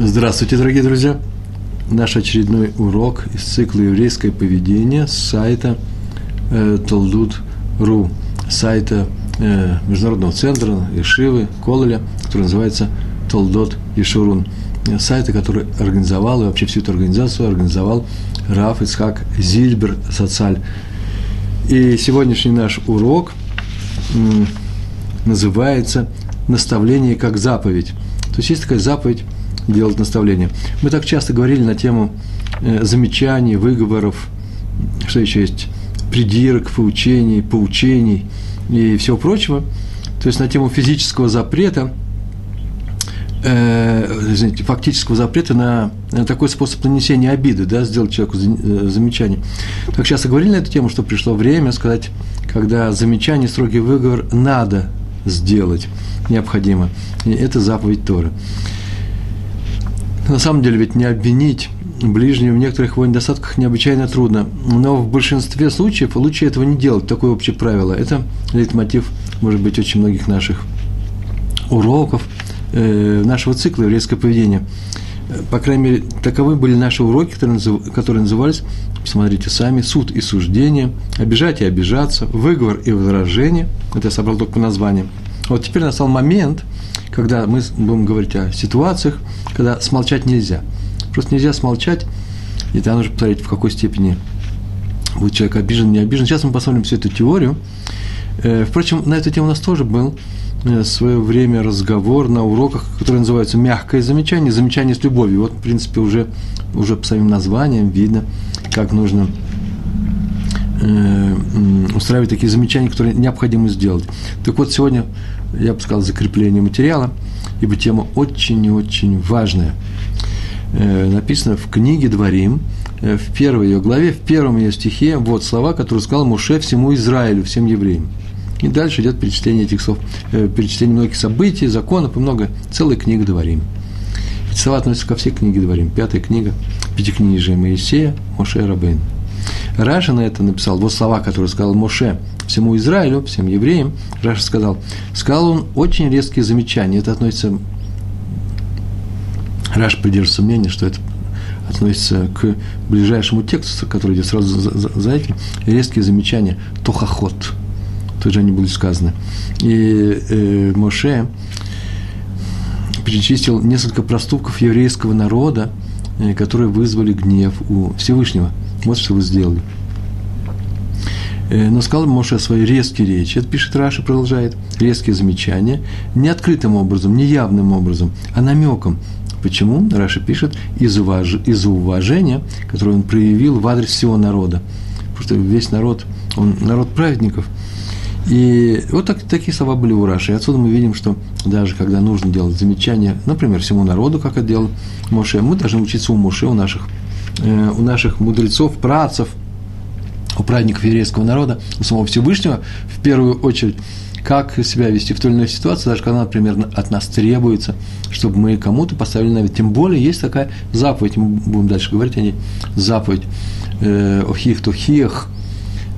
Здравствуйте, дорогие друзья! Наш очередной урок из цикла «Еврейское поведение» с сайта э, Толдут.ру, сайта э, Международного центра Ишивы, Кололя, который называется Толдот Ишурун. Сайта, который организовал, и вообще всю эту организацию организовал Раф Ицхак Зильбер Социаль. И сегодняшний наш урок называется «Наставление как заповедь». То есть есть такая заповедь – делать наставления. Мы так часто говорили на тему э, замечаний, выговоров, что еще есть, придирок, поучений, поучений и всего прочего. То есть на тему физического запрета, э, извините, фактического запрета на, на такой способ нанесения обиды, да, сделать человеку э, замечание. Так часто говорили на эту тему, что пришло время сказать, когда замечание, строгий выговор надо сделать, необходимо. И это заповедь Торы. На самом деле ведь не обвинить ближнего в некоторых его недостатках необычайно трудно. Но в большинстве случаев лучше этого не делать. Такое общее правило. Это лейтмотив, может быть, очень многих наших уроков, э, нашего цикла еврейское поведение. По крайней мере, таковы были наши уроки, которые назывались, посмотрите сами, суд и суждение, обижать и обижаться, выговор и возражение. Это я собрал только по названиям. Вот теперь настал момент, когда мы будем говорить о ситуациях, когда смолчать нельзя. Просто нельзя смолчать, и тогда нужно посмотреть, в какой степени будет человек обижен, не обижен. Сейчас мы посмотрим всю эту теорию. Э, впрочем, на эту тему у нас тоже был э, свое время разговор на уроках, который называется «Мягкое замечание», замечание с любовью. Вот, в принципе, уже, уже по своим названиям видно, как нужно э, устраивать такие замечания, которые необходимо сделать. Так вот, сегодня я бы сказал, закрепление материала, ибо тема очень и очень важная. Э, написано в книге «Дворим», э, в первой ее главе, в первом ее стихе, вот слова, которые сказал Муше всему Израилю, всем евреям. И дальше идет перечисление этих слов, э, перечисление многих событий, законов и много, целая книга «Дворим». Эти слова относятся ко всей книге «Дварим». Пятая книга Пятикнижия Моисея, Моше Рабейну. Раши на это написал, вот слова, которые сказал Моше всему Израилю, всем евреям, Раши сказал, сказал он очень резкие замечания, это относится, Раши придерживается мнения, что это относится к ближайшему тексту, который идет сразу за, за, за этим, резкие замечания, תוכחות, тут же они будут сказаны. И э, Моше перечислил несколько проступков еврейского народа, э, которые вызвали гнев у Всевышнего. Вот что вы сделали. Э, но сказал Моше свои резкие речи. Это пишет Раши, продолжает. Резкие замечания. Не открытым образом, не явным образом, а намеком. Почему? Раши пишет, из, уваж... из уважения, которое он проявил в адрес всего народа. Потому что весь народ, он народ праведников. И вот так, такие слова были у Раши. И отсюда мы видим, что даже когда нужно делать замечания, например, всему народу, как это делал Моше, мы должны учиться у Моше, у наших, э, у наших мудрецов, працев – у праведников еврейского народа, у самого Всевышнего, в первую очередь, как себя вести в той или иной ситуации, даже когда, например, от нас требуется, чтобы мы кому-то поставили на вид. Тем более есть такая заповедь, мы будем дальше говорить о ней, заповедь э, охих тухиях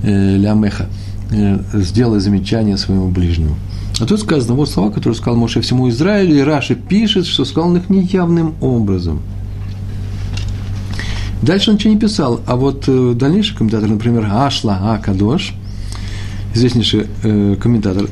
э, лямеха, э, сделай замечание своему ближнему. А тут сказано, вот слова, которые сказал Моше всему Израилю, и Раши пишет, что сказал он их неявным образом – Дальше он ничего не писал, а вот э, дальнейший комментатор, например, Ашла Акадош, известнейший э, комментатор,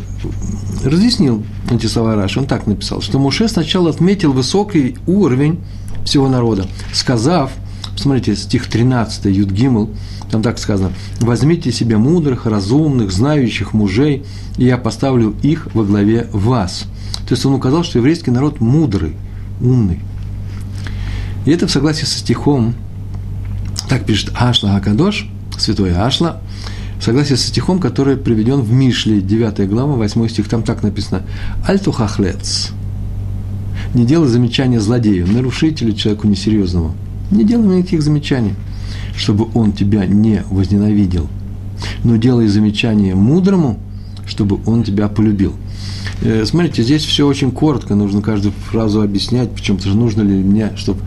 разъяснил эти слова Раши. Он так написал, что Муше сначала отметил высокий уровень всего народа, сказав, посмотрите, стих 13, Юд Гимл, там так сказано, «Возьмите себе мудрых, разумных, знающих мужей, и я поставлю их во главе вас». То есть он указал, что еврейский народ мудрый, умный. И это в согласии со стихом так пишет Ашла Акадош, святой Ашла, в согласии со стихом, который приведен в Мишле, 9 глава, 8 стих, там так написано «Альту хахлец» не делай замечания злодею, нарушителю, человеку несерьезному. Не делай никаких замечаний, чтобы он тебя не возненавидел. Но делай замечания мудрому, чтобы он тебя полюбил. Э, смотрите, здесь все очень коротко, нужно каждую фразу объяснять, причем нужно ли мне, чтобы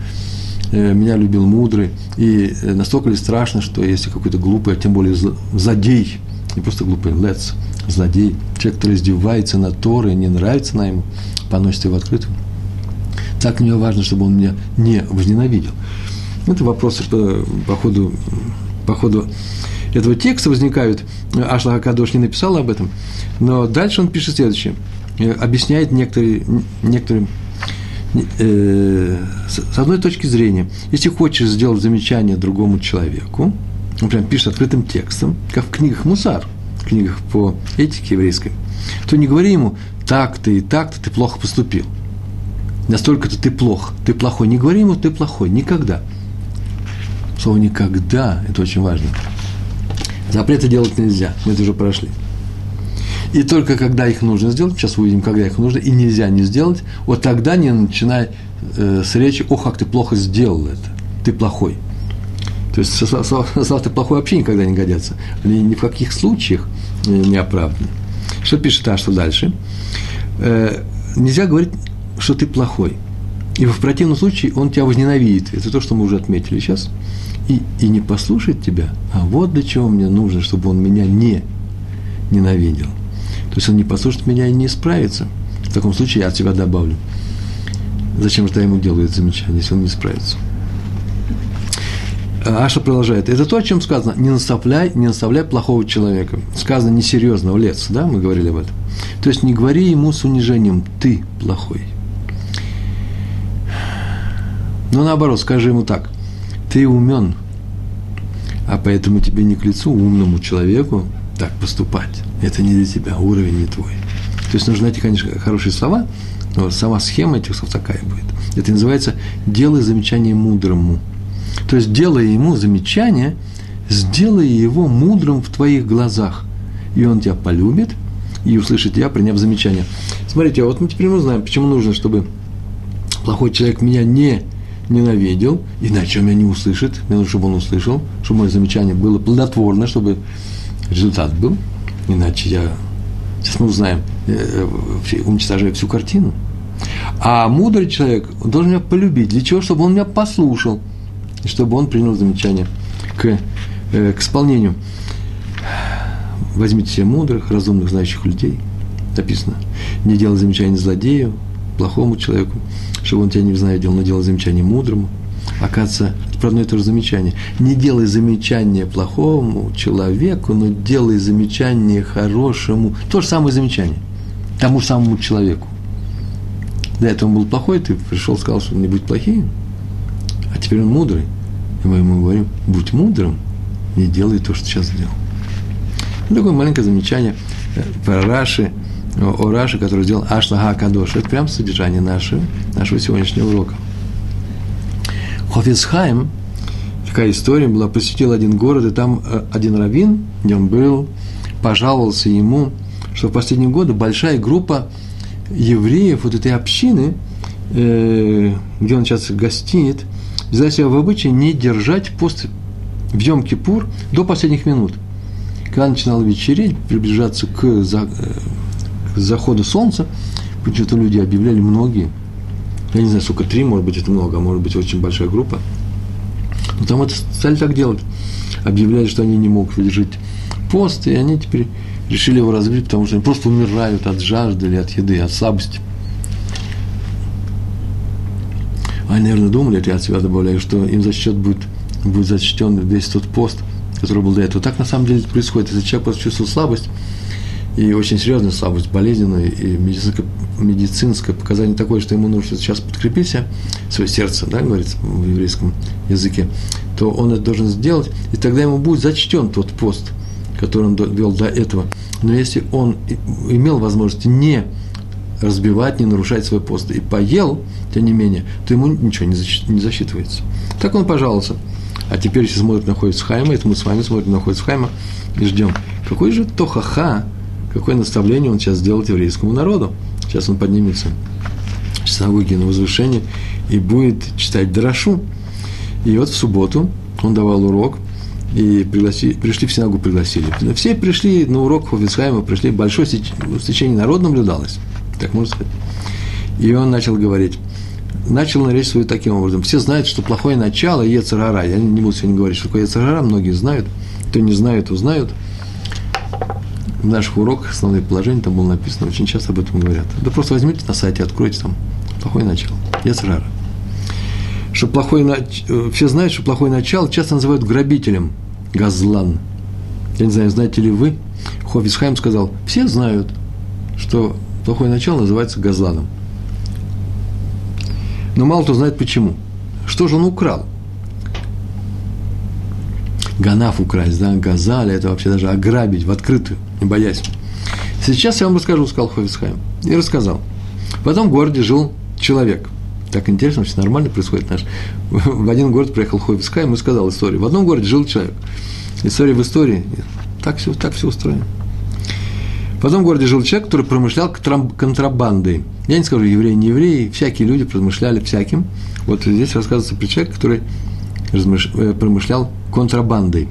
меня любил мудрый, и э, настолько ли страшно, что если какой-то глупый, а тем более злодей, не просто глупый, лец, злодей, человек, который издевается над Торой, не нравится на ему, поносит его открытую, Так мне важно, чтобы он меня не возненавидел. Это вопросы по, по, ходу, по ходу этого текста возникают. Ашлах Акадош не написал об этом. Но дальше он пишет следующее. Э, объясняет некоторые, некоторым э, с одной точки зрения, если хочешь сделать замечание другому человеку, он прям пишет открытым текстом, как в книгах Мусар, в книгах по этике еврейской, то не говори ему, так-то и так-то ты плохо поступил. Настолько-то ты плох, ты плохой. Не говори ему, ты плохой, никогда. Слово «никогда» – это очень важно. Запреты делать нельзя, мы это уже прошли. И только когда их нужно сделать, сейчас увидим, когда их нужно, и нельзя не сделать, вот тогда не начинай э, с речи, ох, как ты плохо сделал это, ты плохой. То есть слова ты плохой вообще никогда не годятся. Они ни в каких случаях не оправданы. Что пишет а что дальше? Э, нельзя говорить, что ты плохой. И в противном случае он тебя возненавидит. Это то, что мы уже отметили сейчас. И, и не послушает тебя. А вот для чего мне нужно, чтобы он меня не ненавидел. То есть он не послушает меня и не справится. В таком случае я от себя добавлю. Зачем же я ему делаю это замечание, если он не справится? Аша продолжает. Это то, о чем сказано. Не наставляй, не наставляй плохого человека. Сказано несерьезно, в лес, да, мы говорили об этом. То есть не говори ему с унижением, ты плохой. Но наоборот, скажи ему так. Ты умен, а поэтому тебе не к лицу умному человеку так поступать. Это не для тебя, уровень не твой. То есть нужны эти, конечно, хорошие слова, но сама схема этих слов такая будет. Это называется «делай замечание мудрому». То есть, делая ему замечание, сделай его мудрым в твоих глазах. И он тебя полюбит и услышит тебя, приняв замечание. Смотрите, а вот мы теперь мы знаем, почему нужно, чтобы плохой человек меня не ненавидел, иначе он меня не услышит. Мне нужно, чтобы он услышал, чтобы мое замечание было плодотворно, чтобы результат был, иначе я, сейчас мы узнаем, э, уничтожаю всю картину. А мудрый человек должен меня полюбить. Для чего? Чтобы он меня послушал, и чтобы он принял замечание к, э, к исполнению. Возьмите себе мудрых, разумных, знающих людей. Написано, не делай замечания злодею, плохому человеку, чтобы он тебя не возненавидел, но делай замечание мудрому. Оказывается, про одно и то же замечание. Не делай замечание плохому человеку, но делай замечание хорошему. То же самое замечание. Тому же самому человеку. До этого он был плохой, ты пришел, сказал, что не будет плохим. А теперь он мудрый. И мы ему говорим, будь мудрым, не делай то, что сейчас сделал. Ну, такое маленькое замечание э, про Раши, о Раши, который сделал Ашлага Кадош. Это прям содержание нашего, нашего сегодняшнего урока. Хофицхайм, такая история была, посетил один город, и там э, один раввин, где он был, пожаловался ему, что в последние годы большая группа евреев вот этой общины, э, где он сейчас гостит, взяла себя в обычай не держать пост в Йом-Кипур до последних минут. Когда начинало вечереть, приближаться к, за, э, к заходу солнца, почему-то люди объявляли многие – я не знаю, сколько, три, может быть, это много, а может быть, очень большая группа. Но там это стали так делать. Объявляли, что они не могут выдержать пост, и они теперь решили его разбить, потому что они просто умирают от жажды или от еды, от слабости. Они, наверное, думали, это я от себя добавляю, что им за счет будет, будет зачтен весь тот пост, который был до этого. Так на самом деле происходит. Если человек просто чувствует слабость, и очень серьезная слабость, болезненная, и медицинское, медицинское показание такое, что ему нужно сейчас подкрепить себя, свое сердце, да, говорится в еврейском языке, то он это должен сделать, и тогда ему будет зачтен тот пост, который он вел до этого. Но если он имел возможность не разбивать, не нарушать свой пост, и поел, тем не менее, то ему ничего не засчитывается. Так он пожаловался. А теперь, если смотрит на Хайма, это мы с вами смотрим на Хайма и ждем. Какой же тохаха какое наставление он сейчас сделает еврейскому народу. Сейчас он поднимется в синагоге на возвышение и будет читать Драшу. И вот в субботу он давал урок, и пригласи, пришли в синагогу, пригласили. Все пришли на урок Хофицхайма, пришли, большое стечение народа наблюдалось, так можно сказать. И он начал говорить, начал на речь свою таким образом. Все знают, что плохое начало – Ецарара. Я не буду сегодня говорить, что такое Ецарара, многие знают. Кто не знает, узнают – в наших уроках основные положения там было написано, очень часто об этом говорят. Да просто возьмите на сайте, откройте там Плохое начало. Яцерара. Что плохое, э, все знают, что плохое начало часто называют грабителем. Газлан. Я не знаю, знаете ли вы, Хофисхайм сказал, все знают, что плохое начало называется газланом. Но мало кто знает почему. Что же он украл? Ганаф украсть, да, газали, это вообще даже ограбить в открытую, не боясь. Сейчас я вам расскажу, сказал Хофисхайм. И рассказал. В одном городе жил человек. Так интересно, все нормально происходит наш. В один город приехал Хофисхайм и сказал историю. В одном городе жил человек. История в истории. Так все, так все устроено. В одном городе жил человек, который промышлял контрабандой. Я не скажу, евреи, не евреи, всякие люди промышляли всяким. Вот здесь рассказывается про человека, который э, промышлял контрабандой.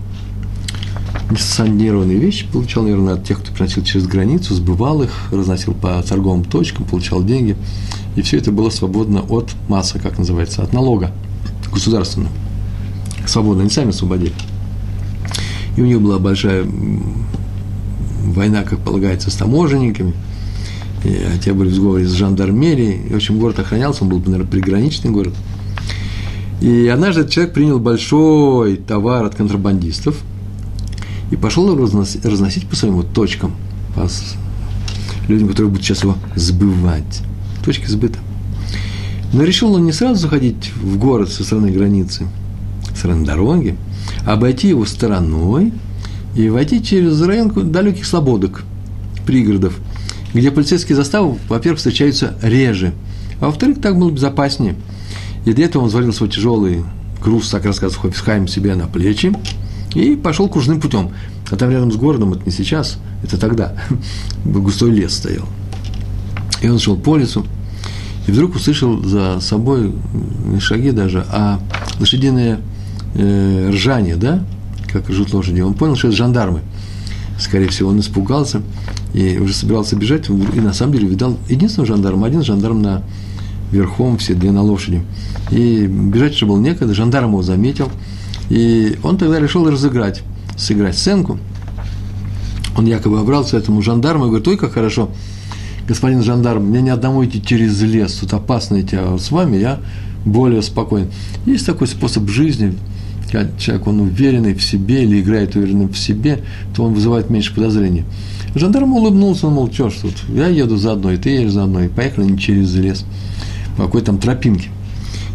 Несанкционированные вещи получал, наверное, от тех, кто приносил через границу, сбывал их, разносил по торговым точкам, получал деньги. И все это было свободно от массы, как называется, от налога государственного. Свободно, они сами освободили. И у них была большая война, как полагается, с таможенниками. И, те были в сговоре с жандармерией. И, в общем, город охранялся, он был, наверное, приграничный город. И однажды этот человек принял большой товар от контрабандистов и пошел разносить, по своим вот точкам, по людям, которые будут сейчас его сбывать. Точки сбыта. Но решил он не сразу заходить в город со стороны границы, со стороны дороги, а обойти его стороной – и войти через район далеких слободок, пригородов, где полицейские заставы, во-первых, встречаются реже, а во-вторых, так было безопаснее. И для этого он взвалил свой тяжелый груз, так рассказывает Хофисхайм, себе на плечи и пошел кружным путем. А там рядом с городом, это не сейчас, это тогда, густой лес стоял. И он шел по лесу, и вдруг услышал за собой не шаги даже, а лошадиное э, ржание, да, как ржут лошади. Он понял, что это жандармы. Скорее всего, он испугался и уже собирался бежать, и на самом деле видал единственного жандарма, один жандарм на верхом в седле на лошади. И бежать уже было некогда, жандарм его заметил, и он тогда решил разыграть, сыграть сценку. Он якобы обрался этому жандарму и говорит, ой, как хорошо, господин жандарм, мне не одному идти через лес, тут опасно идти, а с вами я более спокоен. Есть такой способ жизни, когда человек, он уверенный в себе или играет уверенным в себе, то он вызывает меньше подозрений. Жандарм улыбнулся, он, мол, что ж тут, я еду заодно, и ты едешь заодно, и поехали они через лес, по какой там тропинке.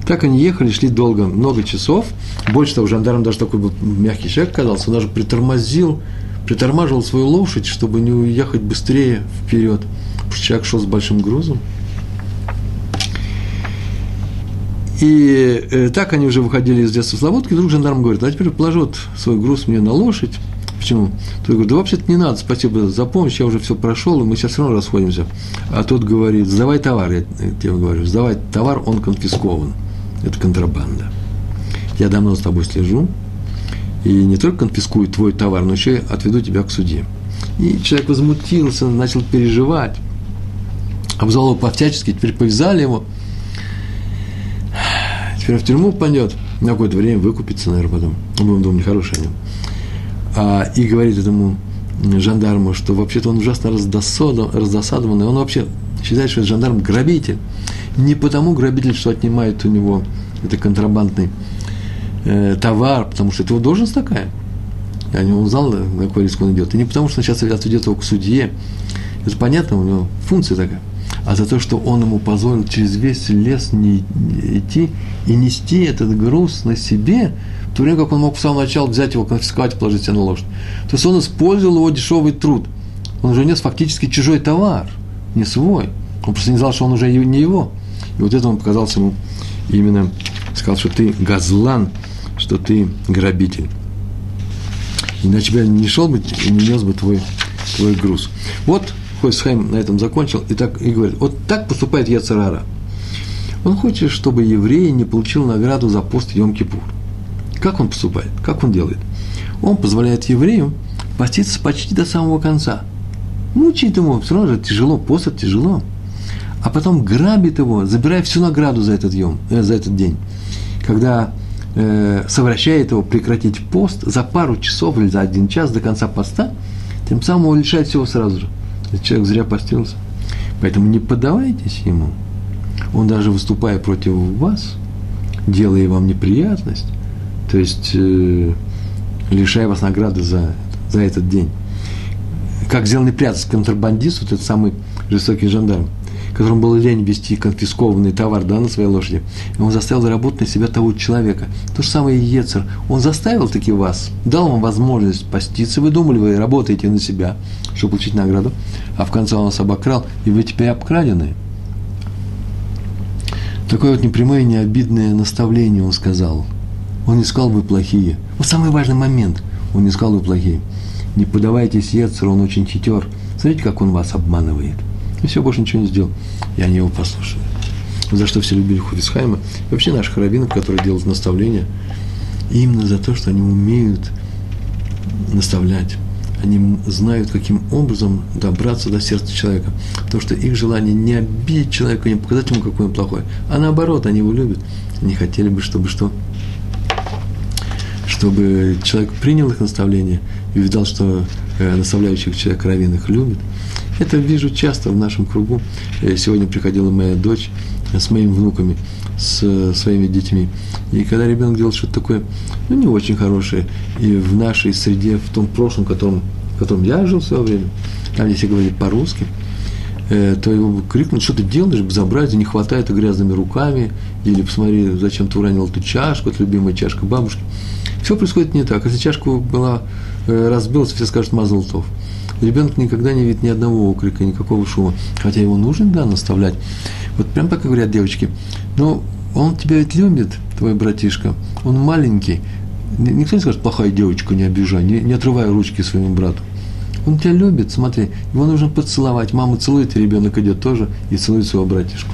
Так они ехали, шли долго, много часов. Больше того, жандарм даже такой был мягкий человек оказался, он даже притормозил, притормаживал свою лошадь, чтобы не уехать быстрее вперед. Потому что человек шел с большим грузом. И э, так они уже выходили из детства Слободки, и вдруг жандарм говорит, а теперь положи вот свой груз мне на лошадь. Почему? Тот говорит, да вообще-то не надо, спасибо за помощь, я уже все прошел, и мы сейчас все равно расходимся. А тот говорит, сдавай товар, я тебе говорю, сдавай товар, он конфискован. Это контрабанда. Я давно с тобой слежу, и не только конфискую твой товар, но еще и отведу тебя к суде. И человек возмутился, начал переживать. Обзвал его по-всячески, теперь повязали его – теперь в тюрьму пойдет, на какое-то время выкупится, наверное, потом. Будем думать нехорошее о нем. А, и говорит этому жандарму, что вообще-то он ужасно раздосадованный, он вообще считает, что этот жандарм грабитель. Не потому грабитель, что отнимает у него это контрабандный э, товар, потому что это его должность такая. Он знал, на какой риск он идет. И не потому, что он сейчас отведет его к судье. Это понятно, у него функция такая а за то, что он ему позволил через весь лес не идти и нести этот груз на себе, в то время как он мог в самом начале взять его, конфисковать положить себе на лошадь. То есть он использовал его дешевый труд. Он уже нес фактически чужой товар, не свой. Он просто не знал, что он уже не его. И вот это он показался ему именно, сказал, что ты газлан, что ты грабитель. Иначе бы я не шел бы и не нес бы твой, твой груз. Вот Хойсхайм на этом закончил и, так, и говорит, вот так поступает Яцерара. Он хочет, чтобы еврей не получил награду за пост Йом-Кипур. Как он поступает? Как он делает? Он позволяет еврею поститься почти до самого конца. Мучит ему, все равно же тяжело, пост тяжело. А потом грабит его, забирая всю награду за этот, йом, э, за этот день. Когда э, совращает его прекратить пост за пару часов или за один час до конца поста, тем самым он лишает всего сразу же. Человек зря постился. Поэтому не поддавайтесь ему. Он даже выступая против вас, делая вам неприятность, то есть э, лишая вас награды за, за этот день. Как сделал неприятность контрабандист, вот этот самый жестокий жандарм, которому было лень вести конфискованный товар да, на своей лошади, и он заставил работать на себя того человека. То же самое и Ецер. Он заставил таки вас, дал вам возможность поститься, вы думали, вы работаете на себя, чтобы получить награду, а в конце он вас обокрал, и вы теперь обкрадены. Такое вот непрямое, необидное наставление он сказал. Он не сказал, вы плохие. Вот самый важный момент. Он не сказал, вы плохие. Не подавайтесь Ецеру, он очень хитер. Смотрите, как он вас обманывает. И все, больше ничего не сделал. И они его послушали. За что все любили Хуфисхайма. И вообще наших раввинов, которые делают наставления, именно за то, что они умеют наставлять. Они знают, каким образом добраться до сердца человека. Потому что их желание не обидеть человека, не показать ему, какой он плохой, а наоборот, они его любят. Они хотели бы, чтобы что? Чтобы человек принял их наставление и видал, что э, наставляющих человек раввин их любит – это вижу часто в нашем кругу. Э, сегодня приходила моя дочь с моими внуками, с своими детьми. И когда ребенок делал что-то такое, ну, не очень хорошее, и в нашей среде, в том прошлом, в котором, в котором я жил в свое время, там, где все говорили по-русски, э, то его крикнут, что ты делаешь, безобразие, не хватает грязными руками, или посмотри, зачем ты уронил эту чашку, это любимая чашка бабушки. Все происходит не так. Если чашка была э, разбилась, все скажут мазлтов. Ребенок никогда не видит ни одного окрика, никакого шума. Хотя его нужно, да, наставлять. Вот прям так и говорят девочки. Но он тебя ведь любит, твой братишка. Он маленький. Никто не скажет, плохая девочка, не обижай, не, не отрывай ручки своему брату. Он тебя любит, смотри, его нужно поцеловать. Мама целует, и ребенок идет тоже и целует своего братишку.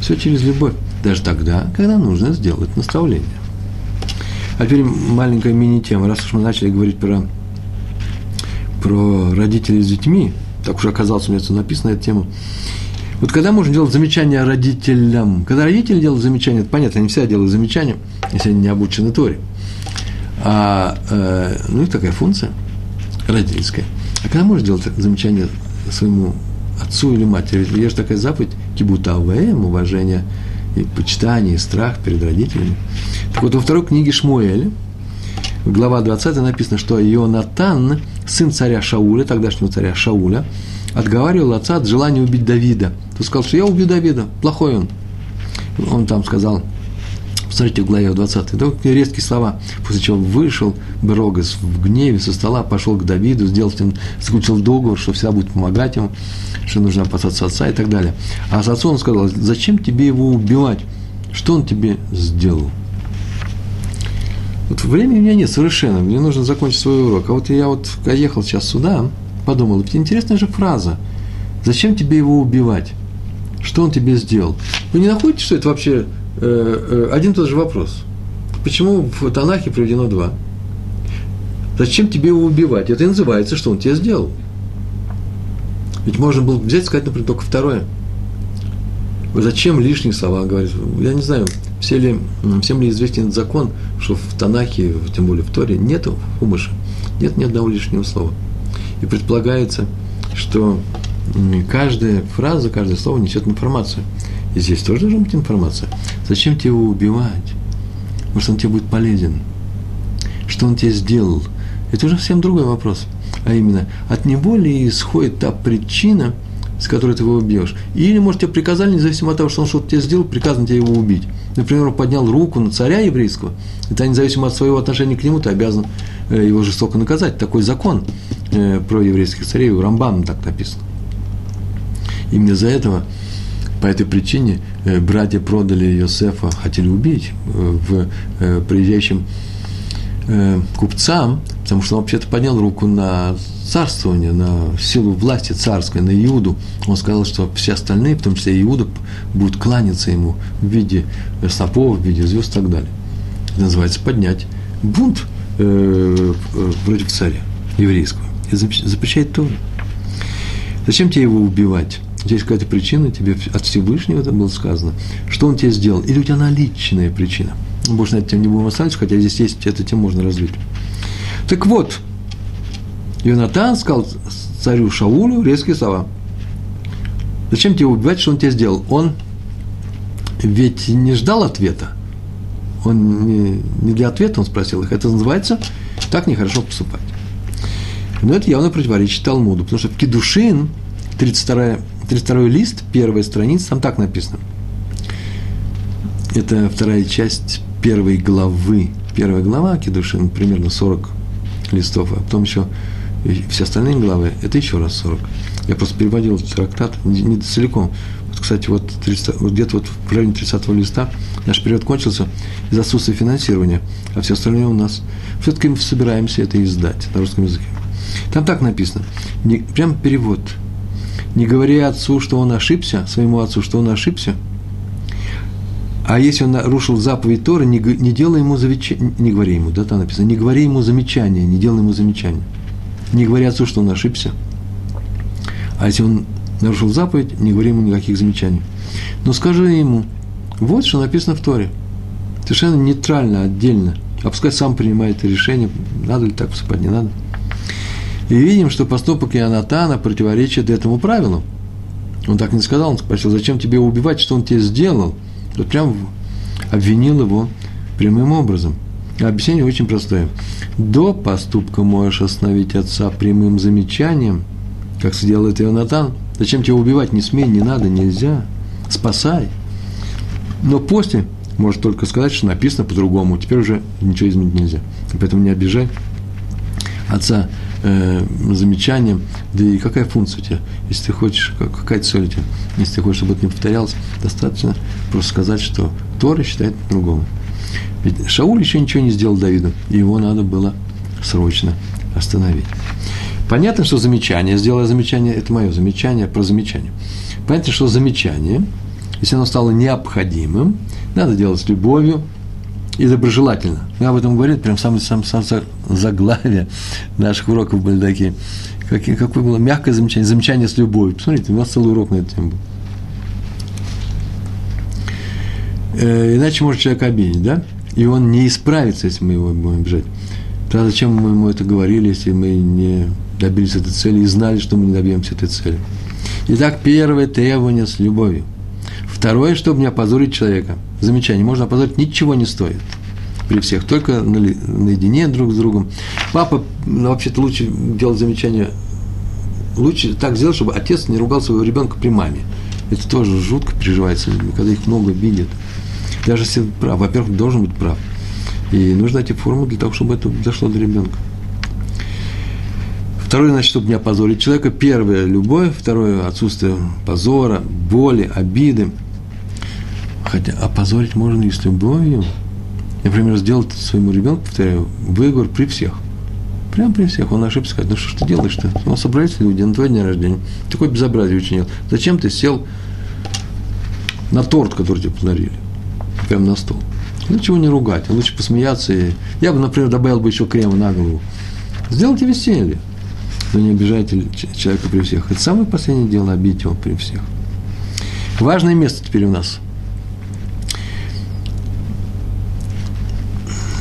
Все через любовь. Даже тогда, когда нужно сделать наставление. А теперь маленькая мини-тема. Раз уж мы начали говорить про про родителей с детьми, так уже оказалось, у меня это написано, эта тема. Вот когда можно делать замечания родителям? Когда родители делают замечания, это понятно, они всегда делают замечания, если они не обучены Торе. А, э, ну, и такая функция родительская. А когда можно делать замечание своему отцу или матери? Есть такая заповедь, кибутавэм, уважение и почитание, и страх перед родителями. Так вот, во второй книге Шмуэля, глава 20 написано, что Ионатан, сын царя Шауля, тогдашнего царя Шауля, отговаривал отца от желания убить Давида. Ты сказал, что я убью Давида, плохой он. Он там сказал, Посмотрите в главе 20. Это резкие слова. После чего вышел Берогас в гневе со стола, пошел к Давиду, сделал с ним, заключил договор, что всегда будет помогать ему, что нужно опасаться отца и так далее. А с отцом он сказал, зачем тебе его убивать? Что он тебе сделал? Вот времени у меня нет совершенно, мне нужно закончить свой урок. А вот я вот, ехал сейчас сюда, подумал, ведь интересная же фраза. Зачем тебе его убивать? Что он тебе сделал? Вы не находите, что это вообще э, э, один и тот же вопрос? Почему в Танахе приведено два? Зачем тебе его убивать? Это и называется, что он тебе сделал. Ведь можно было взять и сказать, например, только второе. Зачем лишние слова говорить? Я не знаю, все ли, всем ли известен закон, что в Танахе, тем более в Торе, нет хумыша, нет ни одного лишнего слова. И предполагается, что каждая фраза, каждое слово несет информацию. И здесь тоже должна быть информация. Зачем тебе его убивать? Может, он тебе будет полезен? Что он тебе сделал? Это уже совсем другой вопрос. А именно, от него ли исходит та причина, с которой ты его убьешь? Или, может, тебе приказали, независимо от того, что он что-то тебе сделал, приказано тебе его убить например, поднял руку на царя еврейского, это независимо от своего отношения к нему, ты обязан э, его жестоко наказать. Такой закон э, про еврейских царей, у Рамбана так написано. Именно из-за этого, по этой причине, э, братья продали Йосефа, хотели убить в приезжающим купцам, потому что он вообще-то поднял руку на царствование, на силу власти царской, на Иуду, он сказал, что все остальные, в том числе Иуда, будут кланяться ему в виде снопов, в виде звезд и так далее. Это называется поднять бунт э, э против царя еврейского. И запрещает тоже. Зачем тебе его убивать? У тебя есть какая-то причина, тебе от Всевышнего это было сказано. Что он тебе сделал? Или у тебя наличная причина? Больше на эту тему не будем останавливаться, хотя здесь есть, эту тему можно развить. Так вот, Йонатан сказал царю Шаулю резкие слова. Зачем тебе убивать, что он тебе сделал? Он ведь не ждал ответа. Он не, не для ответа он спросил их. Это называется так нехорошо поступать. Но это явно противоречит Талмуду, потому что в Кедушин, 32, 32 лист, первая страница, там так написано. Это вторая часть первой главы. Первая глава Кедушин, примерно 40 листов, а потом еще все остальные главы, это еще раз 40. Я просто переводил трактат не, не целиком. Вот, кстати, вот, 30, вот где-то вот в районе 30 листа наш период кончился из отсутствия финансирования, а все остальное у нас. Все-таки мы собираемся это издать на русском языке. Там так написано, не, прям перевод. Не говори отцу, что он ошибся, своему отцу, что он ошибся, а если он нарушил заповедь Торы, не, не делай ему замечания, не говори ему, да, там написано, не говори ему замечания, не делай ему замечания. Не говори отцу, что он ошибся. А если он нарушил заповедь, не говори ему никаких замечаний. Но скажи ему, вот что написано в Торе. Совершенно нейтрально, отдельно. А пускай сам принимает решение, надо ли так поступать, не надо. И видим, что поступок Ионатана противоречит этому правилу. Он так не сказал, он спросил, зачем тебе убивать, что он тебе сделал? Вот прям обвинил его прямым образом. Объяснение очень простое. До поступка можешь остановить отца прямым замечанием, как сделал это Ионатан. Зачем тебя убивать? Не смей, не надо, нельзя. Спасай. Но после может только сказать, что написано по-другому. Теперь уже ничего изменить нельзя. Поэтому не обижай отца э, замечанием. Да и какая функция у тебя? Если ты хочешь, какая цель у тебя? Если ты хочешь, чтобы это не повторялось, достаточно просто сказать, что Тора считает по-другому. Ведь Шауль еще ничего не сделал Давиду, его надо было срочно остановить. Понятно, что замечание, сделая замечание, это мое замечание про замечание. Понятно, что замечание, если оно стало необходимым, надо делать с любовью и доброжелательно. Мы об этом говорили, прям самое сам, сам заглавие наших уроков были такие. Как, какое было мягкое замечание, замечание с любовью. Посмотрите, у нас целый урок на эту тему был. Э, иначе может человек обидеть, да? И он не исправится, если мы его будем обижать. Тогда зачем мы ему это говорили, если мы не добились этой цели и знали, что мы не добьемся этой цели. Итак, первое требование с любовью. Второе, чтобы не опозорить человека. Замечание, можно опозорить, ничего не стоит. При всех, только наедине друг с другом. Папа, ну, вообще-то лучше делать замечание, лучше так сделать, чтобы отец не ругал своего ребенка при маме. Это тоже жутко переживается, когда их много видят. Даже если прав, во-первых, должен быть прав. И нужно эти формы для того, чтобы это дошло до ребенка. Второе, значит, чтобы не опозорить человека. Первое – любовь. Второе – отсутствие позора, боли, обиды. Хотя опозорить можно и с любовью. Например, сделать своему ребенку, повторяю, выговор при всех. Прямо при всех. Он ошибся, сказать, ну что ж ты делаешь-то? Ну, собрались люди на твой день рождения. Такое безобразие учинил. Зачем ты сел на торт, который тебе подарили? Прямо на стол. Лучше его не ругать, лучше посмеяться. И... Я бы, например, добавил бы еще крема на голову. Сделайте веселье но не обижайте человека при всех. Это самое последнее дело, обидеть его при всех. Важное место теперь у нас.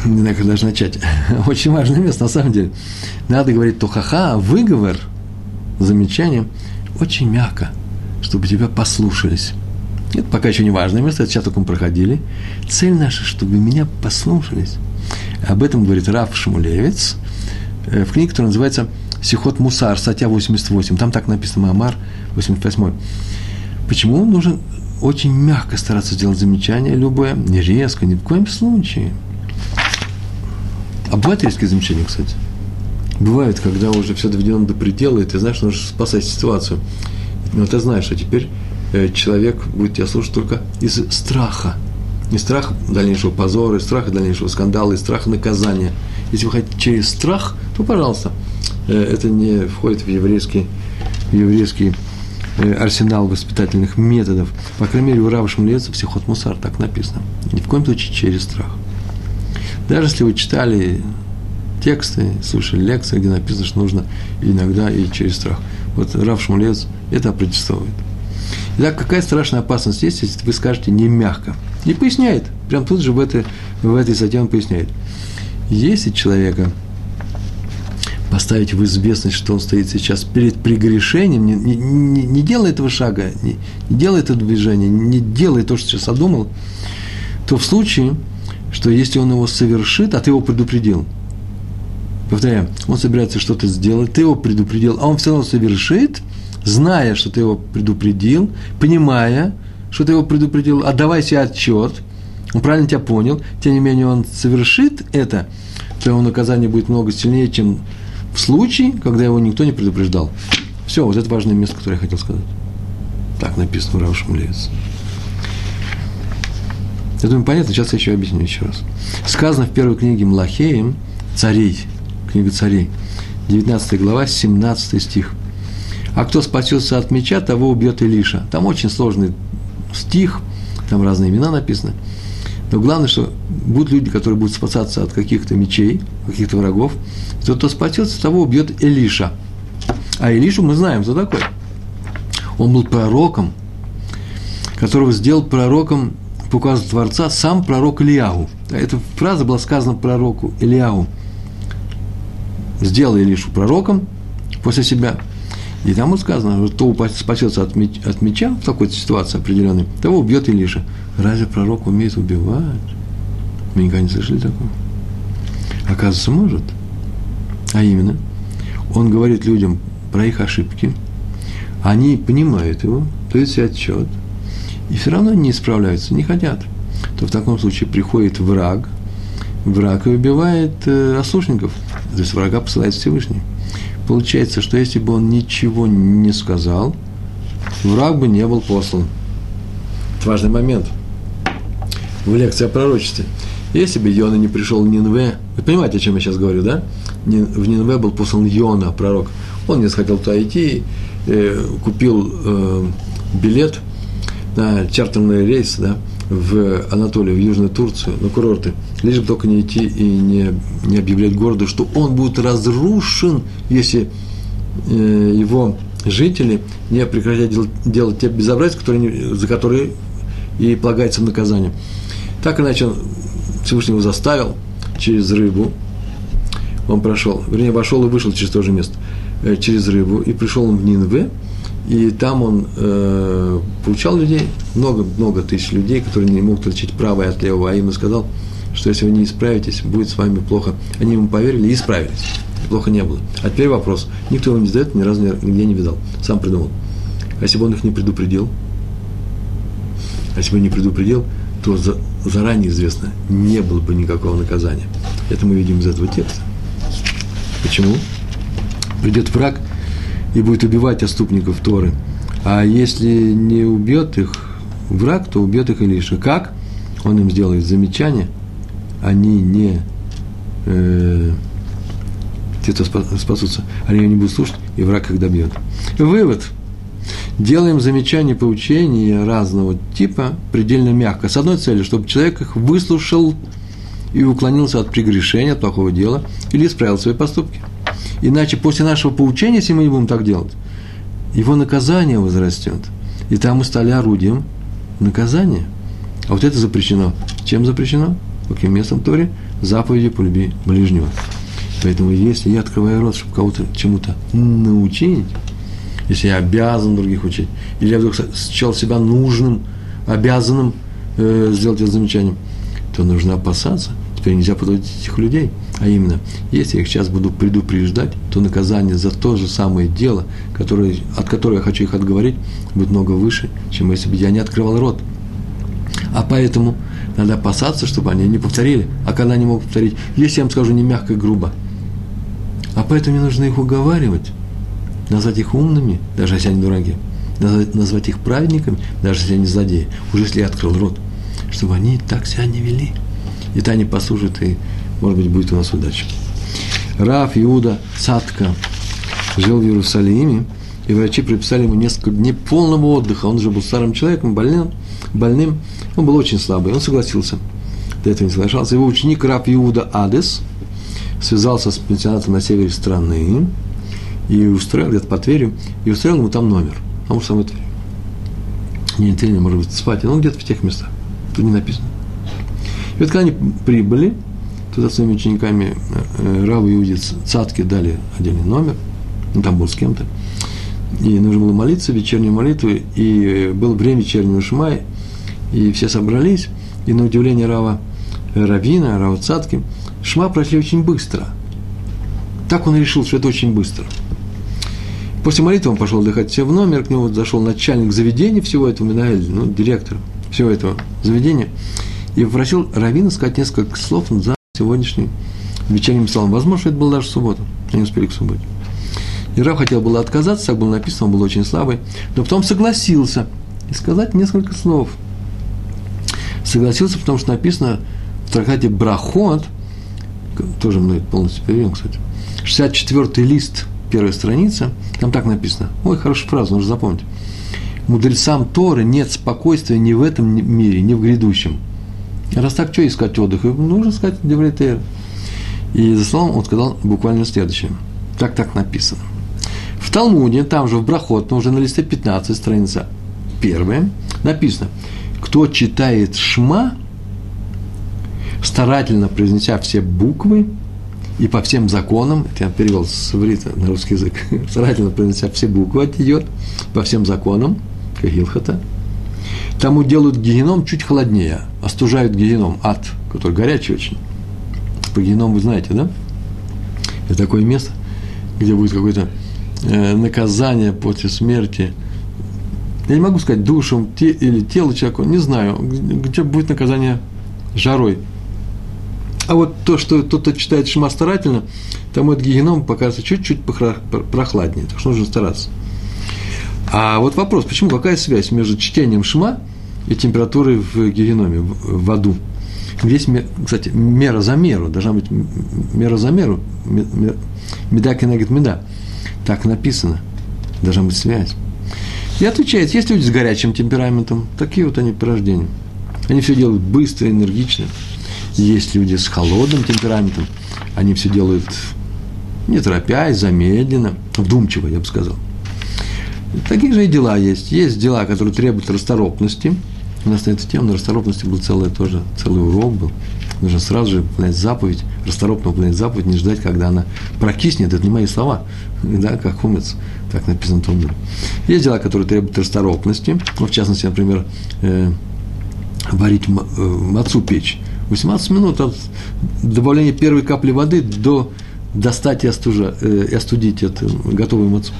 Не знаю, как даже начать. Очень важное место, на самом деле. Надо говорить тухаха, выговор, замечание, очень мягко, чтобы тебя послушались. Это пока еще не важное место, это сейчас только мы проходили. Цель наша, чтобы меня послушались. Об этом говорит Раф Шмулевец э, в книге, которая называется Сихот Мусар, статья 88, там так написано Мамар 88. Почему нужно очень мягко стараться сделать замечание любое, не резко, ни в коем случае. А бывают резкие замечания, кстати. Бывает, когда уже все доведено до предела, и ты знаешь, нужно спасать ситуацию. Но ты знаешь, а теперь э, человек будет тебя слушать только из страха. Не страха дальнейшего позора, и страха дальнейшего скандала, и страха наказания. Если вы хотите через страх, то, пожалуйста, Э, это не входит в еврейский, в еврейский э, арсенал воспитательных методов. По крайней мере, у Рава Шмулеца психот мусар так написано. Ни в коем случае через страх. Даже если вы читали тексты, слушали лекции, где написано, что нужно иногда и через страх. Вот Рав Шмулец это опротестовывает. Итак, какая страшная опасность есть, если вы скажете не мягко? И поясняет, прям тут же в этой, в этой статье он поясняет. Если человека поставить в известность, что он стоит сейчас перед прегрешением, не, не, не, не делай этого шага, не, не делай это движение, не делай то, что сейчас одумал, то в случае, что если он его совершит, а ты его предупредил, повторяю, он собирается что-то сделать, ты его предупредил, а он все равно совершит, зная, что ты его предупредил, понимая, что ты его предупредил, отдавай себе отчет, он правильно тебя понял, тем не менее он совершит это, то его наказание будет много сильнее, чем в случае, когда его никто не предупреждал. Все, вот это важное место, которое я хотел сказать. Так написано в Раушем Левице. Я думаю, понятно, сейчас я еще объясню еще раз. Сказано в первой книге Млахеем, царей, книга царей, 19 глава, 17 стих. А кто спасется от меча, того убьет Илиша. Там очень сложный стих, там разные имена написаны. Но главное, что будут люди, которые будут спасаться от каких-то мечей, каких-то врагов. Тот, кто спасется, того убьет Илиша. А Илишу мы знаем, кто такой. Он был пророком, которого сделал пророком по указу Творца сам пророк Ильяу. Эта фраза была сказана пророку Ильяу. Сделал Илишу пророком после себя. И там вот сказано, кто спасется от, меч, от меча в такой ситуации определенной, того убьет Илиша. Разве пророк умеет убивать? Мы никогда не слышали такого. Оказывается, может. А именно, он говорит людям про их ошибки, они понимают его, то есть отчет, и все равно не справляются, не хотят, то в таком случае приходит враг, враг и убивает э, ослушников, то есть врага посылает Всевышний. Получается, что если бы он ничего не сказал, враг бы не был послан. Это важный момент в лекции о пророчестве. Если бы Йона не пришел в Нинве, вы понимаете, о чем я сейчас говорю, да? В Нинве был послан Йона, пророк. Он не захотел туда идти, э, купил э, билет – на чартерный рейс да, в Анатолию, в Южную Турцию, на курорты, лишь бы только не идти и не, не объявлять городу, что он будет разрушен, если э, его жители не прекратят делать, делать те безобразия, которые, за которые и полагается наказание. Так иначе он Всевышний его заставил через рыбу, он прошел, вернее, вошел и вышел через то же место, э, через рыбу, и пришел он в Нинве, и там он э, получал людей, много-много тысяч людей, которые не могут отличить правое от левого, а именно сказал, что если вы не исправитесь, будет с вами плохо. Они ему поверили и исправились. Плохо не было. А теперь вопрос. Никто его не задает, ни разу нигде не видал. Сам придумал. А если бы он их не предупредил? А если бы не предупредил, то за, заранее известно, не было бы никакого наказания. Это мы видим из этого текста. Почему? Придет враг – и будет убивать отступников Торы. А если не убьет их враг, то убьет их Илиша. Как? Он им сделает замечание, они не э, те, кто спасутся, они не будут слушать, и враг их добьет. Вывод. Делаем замечания, поучения разного типа предельно мягко. С одной целью, чтобы человек их выслушал и уклонился от прегрешения, от плохого дела, или исправил свои поступки. Иначе после нашего поучения, если мы не будем так делать, его наказание возрастет. И там мы стали орудием наказания. А вот это запрещено. Чем запрещено? Каким местом Торе? Заповеди полюби ближнего. Поэтому если я открываю рот, чтобы кого-то чему-то научить, если я обязан других учить, или я вдруг счел себя нужным, обязанным э, сделать это замечание, то нужно опасаться. Теперь нельзя подводить этих людей – а именно, если я их сейчас буду предупреждать, то наказание за то же самое дело, которое, от которого я хочу их отговорить, будет много выше, чем если бы я не открывал рот. А поэтому надо опасаться, чтобы они не повторили. А когда они могут повторить, если я им скажу не мягко и грубо. А поэтому мне нужно их уговаривать, назвать их умными, даже если они дураки, назвать их праведниками, даже если они злодеи, уже если я открыл рот, чтобы они так себя не вели. И то они послушают и может быть, будет у нас удача. Раф Иуда Цатка жил в Иерусалиме, и врачи прописали ему несколько дней полного отдыха. Он уже был старым человеком, больным, больным. Он был очень слабый, он согласился. До этого не соглашался. Его ученик Раф Иуда Адес связался с пенсионатом на севере страны и устроил где-то по Тверю, и устроил ему там номер. А может, самой Тверь. Не Тверь, может быть, спать, но где-то в тех местах. Тут не написано. И вот когда они прибыли, Туда своими учениками э, Раву Иуди Цатки дали отдельный номер, ну, там был с кем-то. И нужно было молиться, вечернюю молитву, и было время вечернего Шмай, и все собрались, и на удивление Рава Равина, Рава Цатки, Шма прошли очень быстро. Так он решил, что это очень быстро. После молитвы он пошел отдыхать все в номер, к нему зашел начальник заведения всего этого, Минаэль, ну, директор всего этого заведения, и попросил Равина сказать несколько слов за сегодняшний вечерним псалом. Возможно, это было даже суббота, они успели к субботе. И Рав хотел было отказаться, так было написано, он был очень слабый, но потом согласился и сказать несколько слов. Согласился, потому что написано в трактате Брахот, тоже мной полностью переведен, кстати, 64-й лист, первая страница, там так написано. Ой, хорошая фраза, нужно запомнить. Мудрецам Торы нет спокойствия ни в этом мире, ни в грядущем. Раз так, что искать отдых? Нужно сказать Девритейр. И за словом он сказал буквально следующее. Так так написано. В Талмуде, там же в Брахот, но уже на листе 15, страница первая, написано, кто читает Шма, старательно произнеся все буквы и по всем законам, это я перевел с иврита на русский язык, старательно произнеся все буквы идет, по всем законам, как Илхата, тому делают геном чуть холоднее, остужают геном, ад, который горячий очень. По геном вы знаете, да? Это такое место, где будет какое-то э, наказание после смерти. Я не могу сказать душем те, или тело человека, не знаю, где будет наказание жарой. А вот то, что тот, кто читает Шма старательно, тому этот геном покажется чуть-чуть прохладнее, так что нужно стараться. А вот вопрос, почему, какая связь между чтением Шма и температурой в геноме, в, в аду? Здесь, кстати, мера за меру, должна быть мера за меру, меда кинегет меда. Так написано, должна быть связь. И отвечает, есть люди с горячим темпераментом, такие вот они по рождению. Они все делают быстро, энергично. Есть люди с холодным темпераментом, они все делают не торопясь, замедленно, вдумчиво, я бы сказал. Такие же и дела есть. Есть дела, которые требуют расторопности. У нас на эту тему на расторопности был целый тоже, целый урок был. Нужно сразу же выполнять заповедь, расторопно выполнять заповедь, не ждать, когда она прокиснет. Это не мои слова, да, как умец, так написано в том Есть дела, которые требуют расторопности. Ну, в частности, например, э, варить э, мацу печь. 18 минут от добавления первой капли воды до достать и, остужа, э, и остудить эту готовую мацу.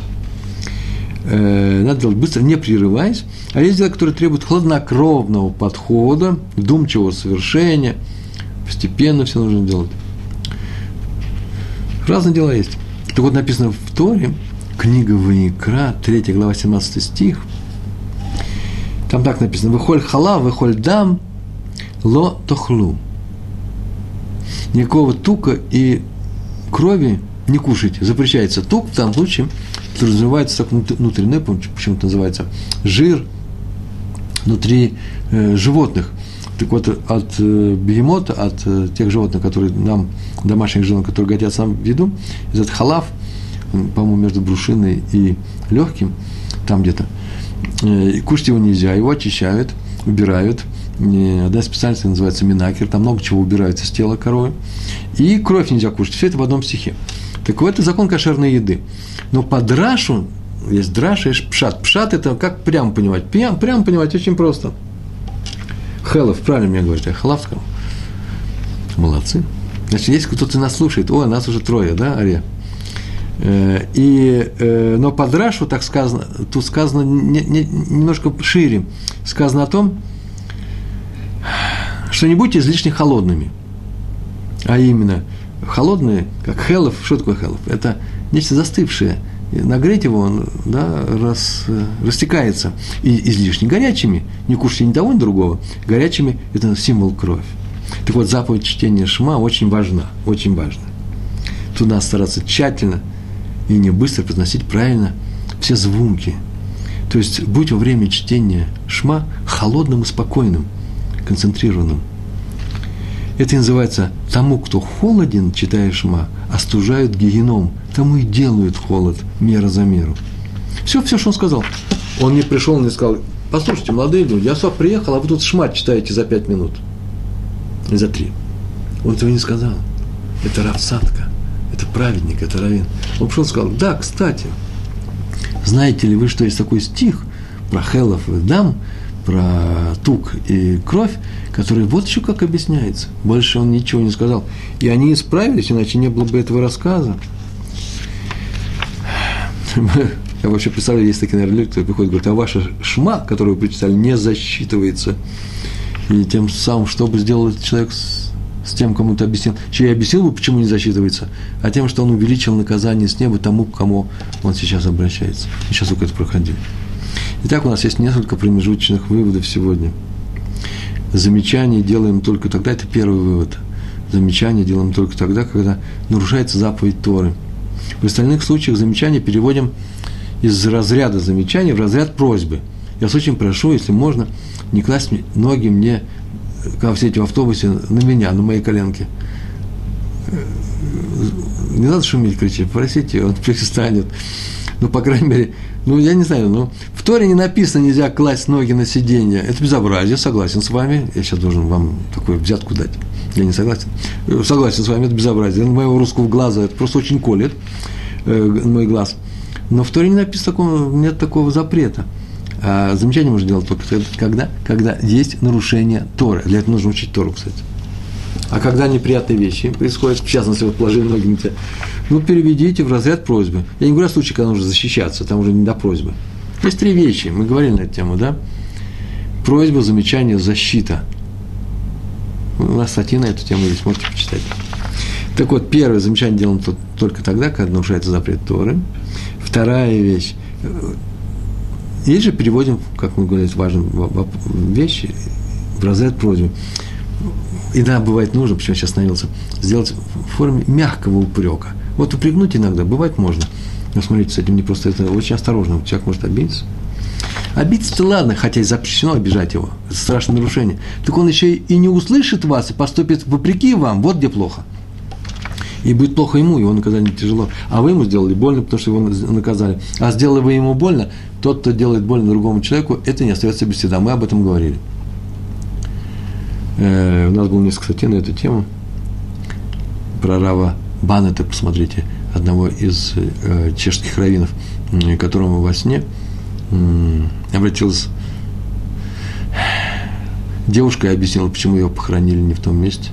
Э, надо делать быстро, не прерываясь. А есть дела, которые требуют хладнокровного подхода, вдумчивого совершения. Постепенно все нужно делать. Разные дела есть. Так вот написано в Торе, книга Ваикра, 3 глава, 17 стих. Там так написано, «Выхоль хала, выхоль дам, ло тохлу». Никакого тука и крови не кушайте. Запрещается тук в том случае, подразумевается так внутренний, почему-то называется жир внутри э, животных. Так вот, от э, бегемота, от э, тех животных, которые нам, домашних животных, которые годятся нам в еду, этот халав, по-моему, между брушиной и легким, там где-то, кушать его нельзя, его очищают, убирают. Одна специальность называется минакер, там много чего убирается с тела коровы. И кровь нельзя кушать. Все это в одном стихе. Так вот, это закон кошерной еды. Но по драшу, есть драш, есть пшат. Пшат – это как прямо понимать? Прямо, прямо понимать очень просто. Хелов, правильно мне говорите, Халав сказал. Молодцы. Значит, если кто-то нас слушает, о, нас уже трое, да, Ария? Э, и, э, но по драшу, так сказано, тут сказано не, не, немножко шире. Сказано о том, что не будьте излишне холодными. А именно, холодные, как хелов, что такое хелов? Это нечто застывшее. Нагреть его, он да, рас, растекается. И излишне горячими, не кушайте ни того, ни другого, горячими – это символ кровь. Так вот, заповедь чтения Шма очень важна, очень важна. Тут надо стараться тщательно и не быстро произносить правильно все звуки. То есть, будь во время чтения Шма холодным и спокойным, концентрированным. Это называется тому, кто холоден, читая Шма, остужают гигеном, тому и делают холод, мера за меру. Все, все, что он сказал. Он не пришел, не сказал, послушайте, молодые люди, я сюда приехал, а вы тут шмат читаете за пять минут. И за три. Он этого не сказал. Это Равсадка, это праведник, это Равин. Он пришел и сказал, да, кстати, знаете ли вы, что есть такой стих про Хелов и Дам, про тук и кровь, который вот еще как объясняется. Больше он ничего не сказал. И они исправились, иначе не было бы этого рассказа. Я вообще представляю, есть такие, наверное, люди, которые приходят и говорят, а ваша шма, которую вы прочитали, не засчитывается. И тем самым, что бы сделал человек с, с тем, кому ты объяснил. Че я объяснил бы, почему не засчитывается, а тем, что он увеличил наказание с неба тому, к кому он сейчас обращается. И сейчас только это проходили. Итак, у нас есть несколько промежуточных выводов сегодня. Замечание делаем только тогда, это первый вывод. Замечание делаем только тогда, когда нарушается заповедь Торы. В остальных случаях замечание переводим из разряда замечания в разряд просьбы. Я вас очень прошу, если можно, не класть ноги мне, когда все эти в автобусе, на меня, на мои коленки. Не надо шуметь, кричать, просите, он перестанет. Ну, по крайней мере, ну, я не знаю, ну, в Торе не написано, нельзя класть ноги на сиденье. Это безобразие, согласен с вами. Я сейчас должен вам такую взятку дать. Я не согласен. Согласен с вами, это безобразие. Моего русского глаза это просто очень колет, э, мой глаз. Но в Торе не написано такого, нет такого запрета. А замечание можно делать только когда, когда есть нарушение Торы. Для этого нужно учить Тору, кстати. А когда неприятные вещи происходят, в частности, вот положили ноги на тебя, ну, переведите в разряд просьбы. Я не говорю о случае, когда нужно защищаться, там уже не до просьбы. Есть три вещи, мы говорили на эту тему, да? Просьба, замечание, защита. У нас статьи на эту тему есть, можете почитать. Так вот, первое замечание делаем только тогда, когда нарушается запрет Торы. Вторая вещь. Есть же переводим, как мы говорили, важную вещь в разряд просьбы. Иногда бывает нужно, почему я сейчас остановился, сделать в форме мягкого упрека. Вот упрекнуть иногда, бывает можно. Но смотрите, с этим не просто, это очень осторожно, человек может обидеться. Обидеться-то ладно, хотя и запрещено обижать его. Это страшное нарушение. Так он еще и не услышит вас и поступит вопреки вам. Вот где плохо. И будет плохо ему, его наказание тяжело. А вы ему сделали больно, потому что его наказали. А сделали вы ему больно, тот, кто делает больно другому человеку, это не остается без следа. Мы об этом говорили. Э, у нас было несколько статей на эту тему. Про Рава Банета, посмотрите, одного из э, чешских раввинов, которому во сне э, обратилась девушка и объяснила, почему ее похоронили не в том месте.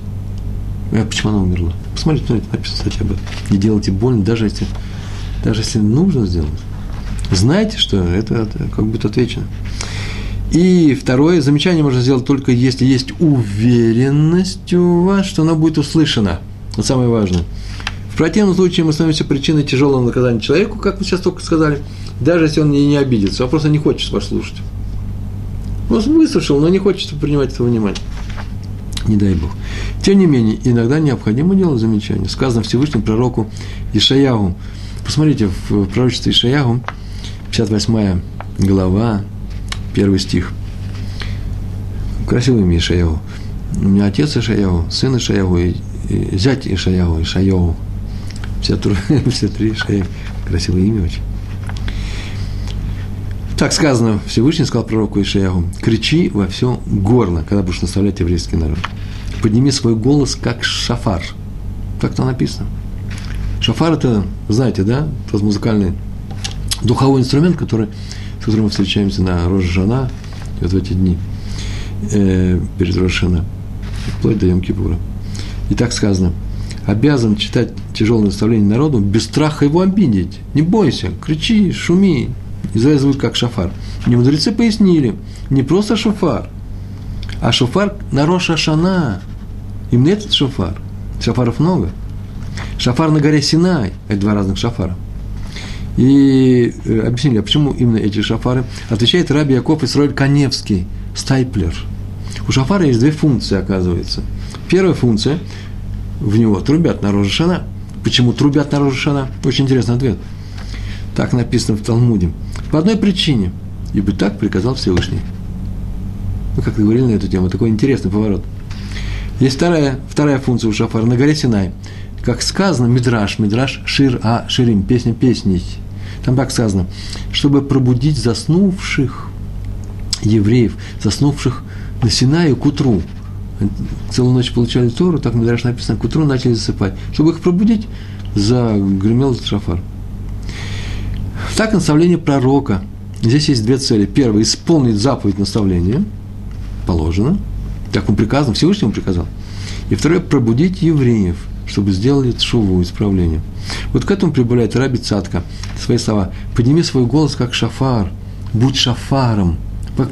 А почему она умерла? Посмотрите, смотрите, написано, кстати, об этом. Не делайте больно, даже если, даже если нужно сделать. Знайте, что это, это как будет отвечено. И второе, замечание можно сделать только если есть уверенность у вас, что оно будет услышано. Это самое важное. В противном случае мы становимся причиной тяжелого наказания человеку, как вы сейчас только сказали, даже если он не, не обидится, а просто не хочет вас слушать. Он выслушал, но не хочет принимать этого внимания. Не дай Бог. Тем не менее, иногда необходимо делать замечание. Сказано Всевышнему пророку Ишаягу. Посмотрите, в пророчестве Ишаягу, 58 глава, первый стих. Красивый имя Ишаягу. У меня отец Ишаягу, сын Ишаягу и, и зять Ишаягу, Ишаягу. Все, все три Ишаягу. Красивое имя очень. Так сказано, Всевышний сказал пророку Ишаягу, кричи во все горло, когда будешь наставлять еврейский народ. Подними свой голос, как шафар. Так там написано. Шафар – это, знаете, да, тот музыкальный духовой инструмент, который, с которым мы встречаемся на Рожжана, вот в эти дни э, перед Рошана, вплоть до Йом Кипура. И так сказано, обязан читать тяжелое наставление народу, без страха его обидеть. Не бойся, кричи, шуми, Израиль зовут как шафар. Не мудрецы пояснили, не просто шафар, а шафар на Роша Шана. Именно этот шафар. Шафаров много. Шафар на горе Синай. Это два разных шафара. И э, объяснили, а почему именно эти шафары? Отвечает Раби Яков Исроиль Каневский, стайплер. У шафара есть две функции, оказывается. Первая функция, в него трубят на Рожешана. Почему трубят на Рожешана? Очень интересный ответ. Так написано в Талмуде. По одной причине. Ибо так приказал Всевышний. Мы как говорили на эту тему, такой интересный поворот. Есть вторая, вторая функция у шафара на горе Синай. Как сказано, мидраш, мидраш, шир, а, ширим, песня песней. Там так сказано, чтобы пробудить заснувших евреев, заснувших на Синае к утру. Целую ночь получали Тору, так Мидраш написано, к утру начали засыпать. Чтобы их пробудить, загремел шафар. Так наставление пророка. Здесь есть две цели. Первое – исполнить заповедь наставления, положено, так он приказан, Всевышнему приказал. И второе – пробудить евреев, чтобы сделали шуву, исправление. Вот к этому прибавляет Раби Цатка свои слова. «Подними свой голос, как шафар, будь шафаром».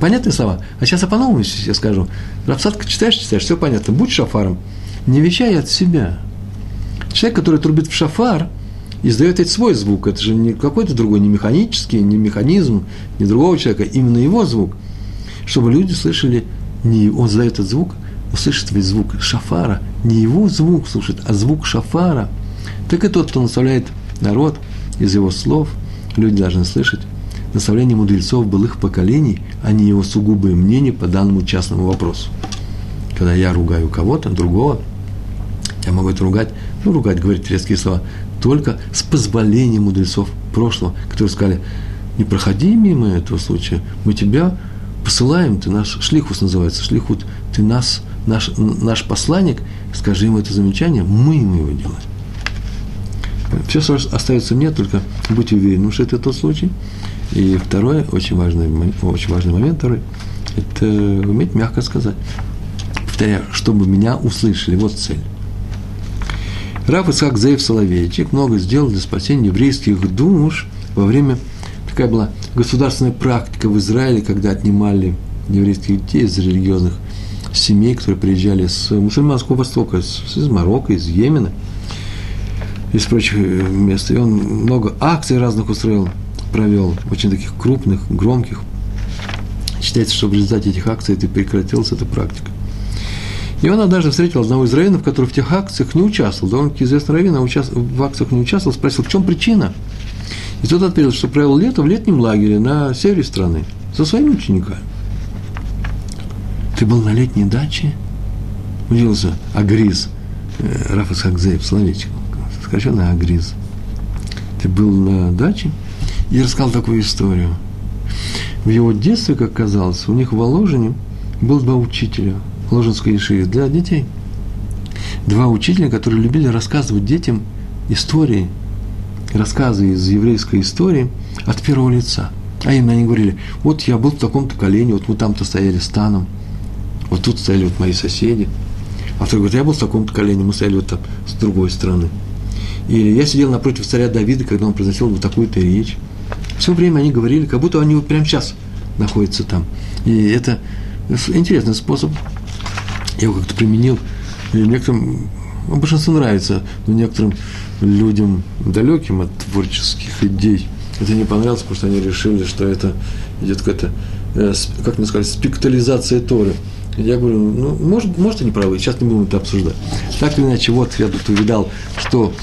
Понятные слова? А сейчас я по-новому я скажу. Рабсадка читаешь, читаешь, все понятно. Будь шафаром. Не вещай от себя. Человек, который трубит в шафар, издает ведь свой звук. Это же не какой-то другой, не механический, не механизм, не другого человека, именно его звук. Чтобы люди слышали, не он задает этот звук, услышит ведь звук шафара, не его звук слушает, а звук шафара. Так и тот, кто наставляет народ из его слов, люди должны слышать наставления мудрецов былых поколений, а не его сугубые мнения по данному частному вопросу. Когда я ругаю кого-то, другого, я могу это ругать, ну, ругать, говорить резкие слова, только с позволения мудрецов прошлого, которые сказали, не проходи мимо этого случая, мы тебя посылаем, ты наш шлихус называется, шлихут, ты нас, наш, наш посланник, скажи ему это замечание, мы ему его делаем. Все, остается мне, только будь уверен, что это тот случай. И второе, очень важный, очень важный момент второй, это уметь мягко сказать. Повторяю, чтобы меня услышали, вот цель. Раф Исхак Зеев Соловейчик много сделал для спасения еврейских душ во время, такая была государственная практика в Израиле, когда отнимали еврейских детей из религиозных семей, которые приезжали с мусульманского востока, из Марокко, из Йемена, из прочих мест. И он много акций разных устроил, провел, очень таких крупных, громких. Считается, что в результате этих акций это прекратилась эта практика. И он однажды встретил одного из раввинов, который в тех акциях не участвовал. Довольно-таки известный раввин, а в акциях не участвовал, спросил, в чем причина. И тот ответил, что провел лето в летнем лагере на севере страны со своими учениками. Ты был на летней даче? Удивился Агриз, э, Рафа Сакзеев, словечко, сокращенно Агриз. Ты был на даче? И рассказал такую историю. В его детстве, как казалось, у них в Воложине был два учителя – Ложинской Ешиве для детей. Два учителя, которые любили рассказывать детям истории, рассказы из еврейской истории от первого лица. А именно они говорили, вот я был в таком-то колене, вот мы там-то стояли станом, вот тут стояли вот мои соседи. А второй говорит, я был в таком-то колене, мы стояли вот там с другой стороны. Или я сидел напротив царя Давида, когда он произносил вот такую-то речь. Все время они говорили, как будто они вот прямо сейчас находятся там. И это интересный способ я его как-то применил, и некоторым, ну, большинству нравится, но некоторым людям далеким от творческих идей это не понравилось, потому что они решили, что это идет какая-то, э, как мне сказать, спектализация Торы. Я говорю, ну, может, может, они правы, сейчас не будем это обсуждать. Так или иначе, вот я тут увидал, что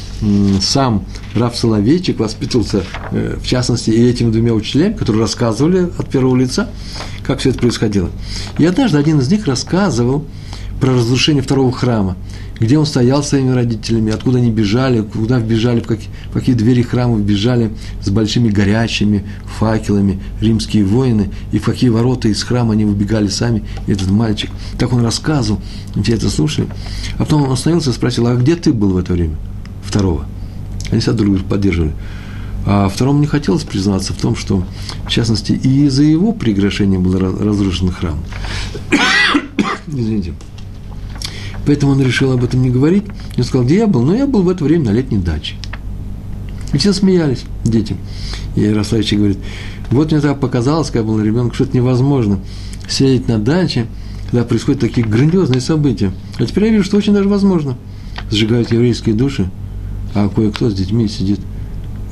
сам Раф Соловейчик воспитывался, э, в частности, и этими двумя учителями, которые рассказывали от первого лица, как все это происходило. И однажды один из них рассказывал, про разрушение второго храма, где он стоял с своими родителями, откуда они бежали, куда вбежали, в какие, в какие двери храма вбежали с большими горячими факелами римские воины, и в какие ворота из храма они выбегали сами, этот мальчик. Так он рассказывал, все это слушали. А потом он остановился и спросил, а где ты был в это время? Второго. Они себя друг друга поддерживали. А второму не хотелось признаться в том, что, в частности, и из-за его прегрешения был разрушен храм. Извините. Поэтому он решил об этом не говорить. И он сказал, где я был? Ну, я был в это время на летней даче. И все смеялись, дети. И Ярославич говорит, вот мне так показалось, когда был ребенок, что это невозможно сидеть на даче, когда происходят такие грандиозные события. А теперь я вижу, что очень даже возможно. Сжигают еврейские души, а кое-кто с детьми сидит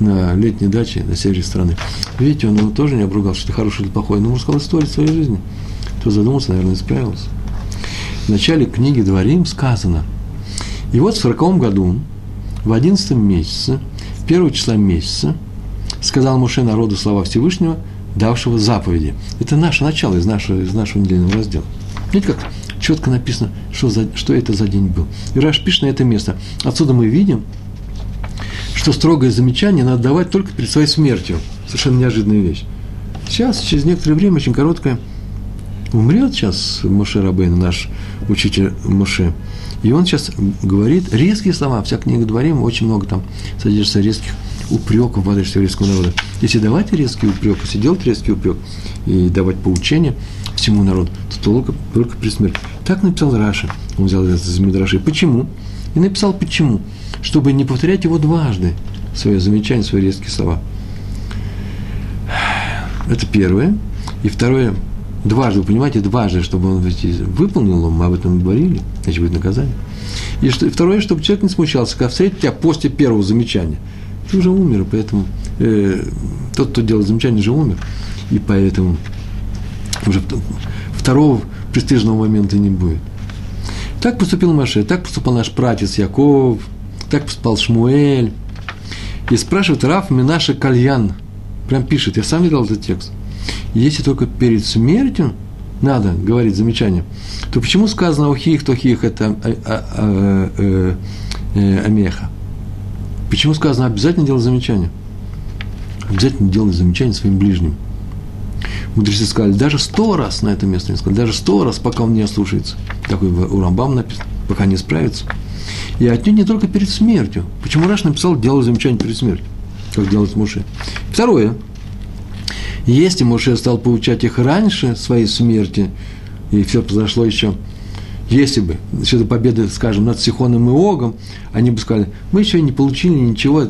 на летней даче на севере страны. Видите, он его тоже не обругал, что это хорошее или плохое, но он сказал историю своей жизни. Кто задумался, наверное, исправился в начале книги Дворим сказано, и вот в сороковом году, в одиннадцатом месяце, первого числа месяца, сказал Муше народу слова Всевышнего, давшего заповеди. Это наше начало из нашего, из нашего недельного раздела. Видите, как четко написано, что, за, что это за день был. И Раш пишет на это место. Отсюда мы видим, что строгое замечание надо давать только перед своей смертью. Совершенно неожиданная вещь. Сейчас, через некоторое время, очень короткое, умрет сейчас Моше Рабейн, наш учитель Моше, и он сейчас говорит резкие слова, вся книга Дворим, очень много там содержится резких упреков в адрес еврейского народа. Если давать резкий упрек, если делать резкий упрек и давать поучение всему народу, то только, только при смерти. Так написал Раша, он взял это из Мидраши. Почему? И написал почему? Чтобы не повторять его дважды, свои замечания, свои резкие слова. Это первое. И второе, дважды, вы понимаете, дважды, чтобы он выполнил, мы об этом говорили, значит, будет наказание. И что, второе, чтобы человек не смущался, когда встретит тебя после первого замечания. Ты уже умер, поэтому э, тот, кто делает замечание, же умер. И поэтому уже второго престижного момента не будет. Так поступил Маше, так поступал наш пратец Яков, так поступал Шмуэль. И спрашивает Раф Минаша Кальян, прям пишет, я сам видел этот текст. Если только перед смертью надо говорить замечание, то почему сказано ухих, тохих это а, а, а, э, э, амеха? Почему сказано обязательно делать замечание? Обязательно делать замечание своим ближним. Мудрецы сказали, даже сто раз на это место не сказали, даже сто раз, пока он не ослушается. Такой у Рамбам написано, пока не справится. И отнюдь не только перед смертью. Почему Раш написал, делать замечание перед смертью, как делать Муше. Второе. Если Муше стал получать их раньше своей смерти, и все произошло еще, если бы, еще до победы, скажем, над Сихоном и Огом, они бы сказали, мы еще не получили ничего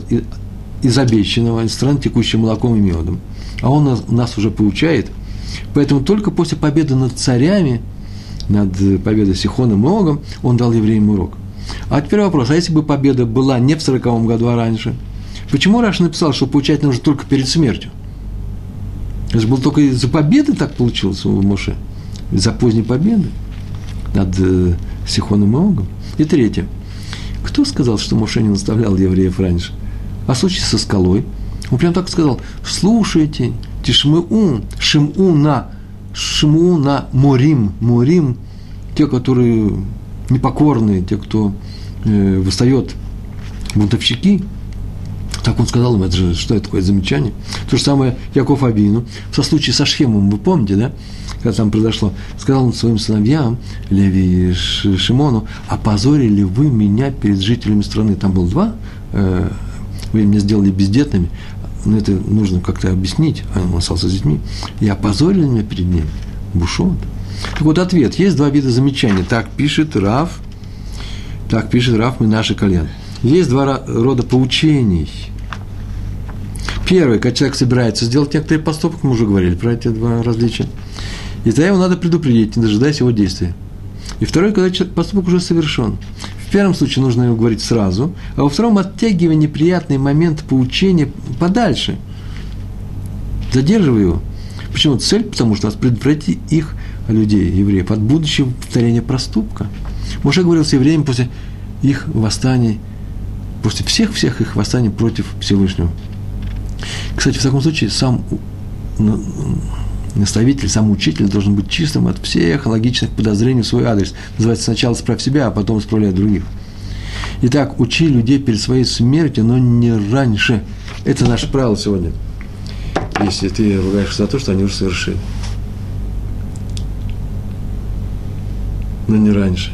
из обещанного, из страны, текущей молоком и медом. А он нас, нас уже получает. Поэтому только после победы над царями, над победой Сихоном и Огом, он дал евреям урок. А теперь вопрос, а если бы победа была не в 40 году, а раньше? Почему Раш написал, что получать нужно только перед смертью? Это же было только из-за победы так получилось у Моше. Из-за поздней победы над э, Сихоном и Огом. И третье. Кто сказал, что Моше не наставлял евреев раньше? А случай со скалой. Он прям так сказал, слушайте, тишмыу, шиму на, шиму на морим, морим, те, которые непокорные, те, кто э, восстает, бунтовщики, так он сказал им, это же, что это такое замечание. То же самое Яков Абину, со случае со Шхемом, вы помните, да? Когда там произошло, сказал он своим сыновьям, Леви и Шимону, опозорили вы меня перед жителями страны. Там было два, э, вы меня сделали бездетными, но это нужно как-то объяснить, а он остался с детьми, и опозорили меня перед ними. Бушот. Так вот, ответ. Есть два вида замечаний. Так пишет Раф, так пишет Раф, мы наши колен. Есть два рода поучений. Первый, когда человек собирается сделать некоторые поступок, мы уже говорили про эти два различия, и тогда его надо предупредить, не дожидаясь его действия. И второй, когда поступок уже совершен. Первом случае нужно его говорить сразу, а во втором оттягивая неприятный момент поучения подальше. Задерживая его. Почему? Цель, потому что нас предотвратить их людей, евреев, от будущего повторения проступка. Моше говорил с евреями после их восстаний, после всех-всех их восстаний против Всевышнего. Кстати, в таком случае сам наставитель, сам учитель должен быть чистым от всех логичных подозрений в свой адрес. Называется сначала справь себя, а потом исправляй других. Итак, учи людей перед своей смертью, но не раньше. Это наше правило сегодня. Если ты ругаешь за то, что они уже совершили. но не раньше.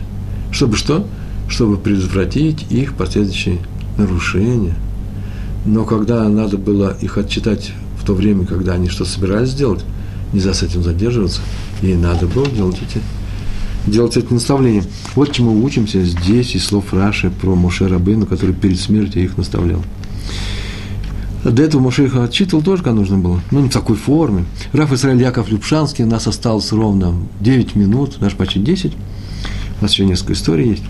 Чтобы что? Чтобы предотвратить их последующие нарушения. Но когда надо было их отчитать в то время, когда они что собирались сделать, нельзя с этим задерживаться, и надо было делать эти, делать эти наставления. Вот чему учимся здесь из слов Раши про Моше Рабейну, который перед смертью их наставлял. До этого Моше их отчитывал тоже, как нужно было, но не в такой форме. Раф Исраиль Яков Любшанский, нас осталось ровно 9 минут, даже почти 10. У нас еще несколько историй есть.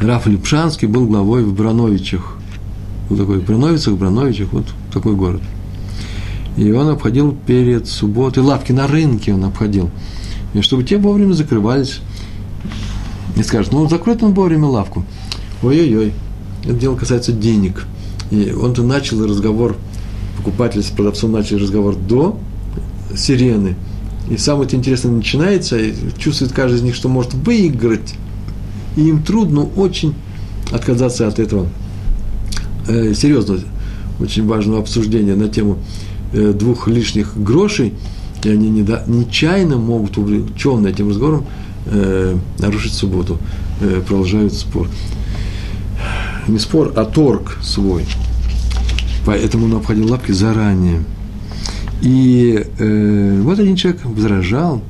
Раф Липшанский был главой в Брановичах. Вот такой в Брановицах, Брановичах, вот такой город. И он обходил перед субботой лавки на рынке он обходил. И чтобы те вовремя закрывались. И скажут, ну закроет он вовремя лавку. Ой-ой-ой, это дело касается денег. И он-то начал разговор, покупатель с продавцом начали разговор до сирены – и самое интересное начинается, и чувствует каждый из них, что может выиграть. И им трудно очень отказаться от этого э, серьезного, очень важного обсуждения на тему двух лишних грошей. и они недо, нечаянно могут увлеченно этим разговором э, нарушить субботу, э, продолжают спор. Не спор, а торг свой. Поэтому он обходил лапки заранее. И э, вот один человек возражал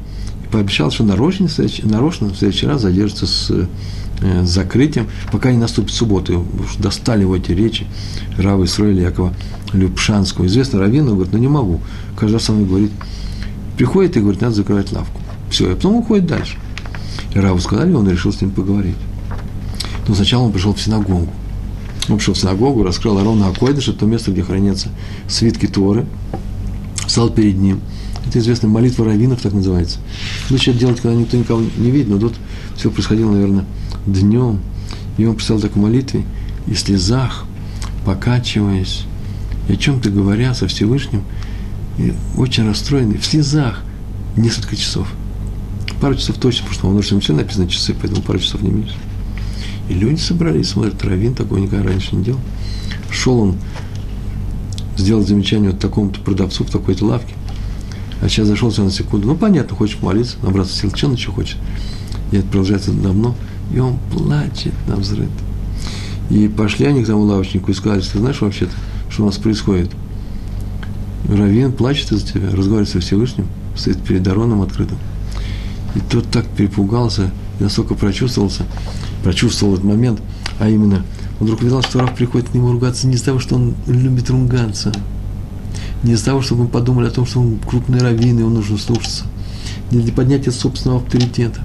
пообещал, что нарочно, нарочно в следующий раз задержится с э, закрытием, пока не наступит суббота. Уж достали его эти речи Рава Исраиля Якова Любшанского. Известно Равину, говорит, ну не могу. Каждый раз мной говорит, приходит и говорит, надо закрывать лавку. Все, и потом уходит дальше. И Раву сказали, он решил с ним поговорить. Но сначала он пришел в синагогу. Он пришел в синагогу, раскрыл ровно Акойдыш, это то место, где хранятся свитки Торы, встал перед ним. Это известная молитва раввинов, так называется. Лучше это делать, когда никто никого не видит, но тут все происходило, наверное, днем. И он представил такой молитве, и в слезах, покачиваясь, и о чем-то говоря со Всевышним, и очень расстроенный, в слезах, несколько часов. Пару часов точно, потому что он уже все написано часы, поэтому пару часов не меньше. И люди собрались, смотрят, Равин такого никогда раньше не делал. Шел он сделать замечание вот такому-то продавцу в такой-то лавке. А сейчас зашел на секунду. Ну, понятно, хочет молиться, набраться сил, что он еще хочет. И это продолжается давно. И он плачет на взрыв. И пошли они к тому лавочнику и сказали, ты знаешь вообще-то, что у нас происходит? Равин плачет из-за тебя, разговаривает со Всевышним, стоит перед Дароном открытым. И тот так перепугался, настолько прочувствовался, прочувствовал этот момент, а именно, он вдруг увидел, что Раф приходит к нему ругаться не из-за того, что он любит ругаться, не из-за того, чтобы мы подумали о том, что он крупный раввин, и он нужно слушаться, не для поднятия собственного авторитета.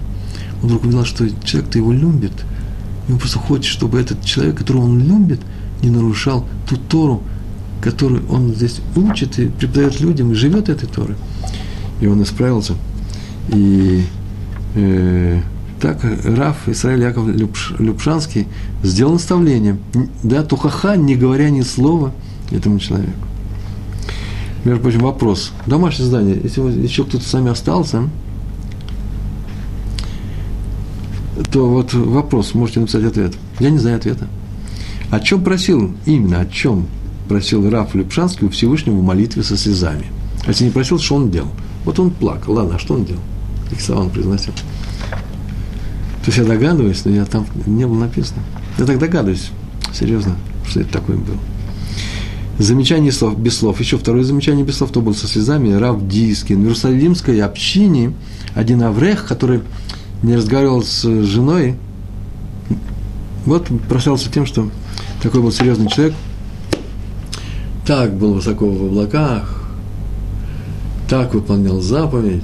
Вдруг увидел, что человек-то его любит, и он просто хочет, чтобы этот человек, которого он любит, не нарушал ту Тору, которую он здесь учит и преподает людям, и живет этой Торой. И он исправился. И э, так Раф Исраиль Яков Любшанский сделал наставление, да, тухаха, не говоря ни слова этому человеку. Между прочим, вопрос. Домашнее задание. Если еще кто-то с вами остался, то вот вопрос, можете написать ответ. Я не знаю ответа. О чем просил, именно о чем просил Раф Любшанский у Всевышнего в молитве со слезами? А если не просил, что он делал? Вот он плакал. Ладно, а что он делал? Их слова он произносил. То есть я догадываюсь, но я там не было написано. Я так догадываюсь, серьезно, что это такое было. Замечание слов, без слов. Еще второе замечание без слов, то был со слезами. Рав Дискин. В Иерусалимской общине один Аврех, который не разговаривал с женой, вот прославился тем, что такой был серьезный человек, так был высоко в облаках, так выполнял заповедь.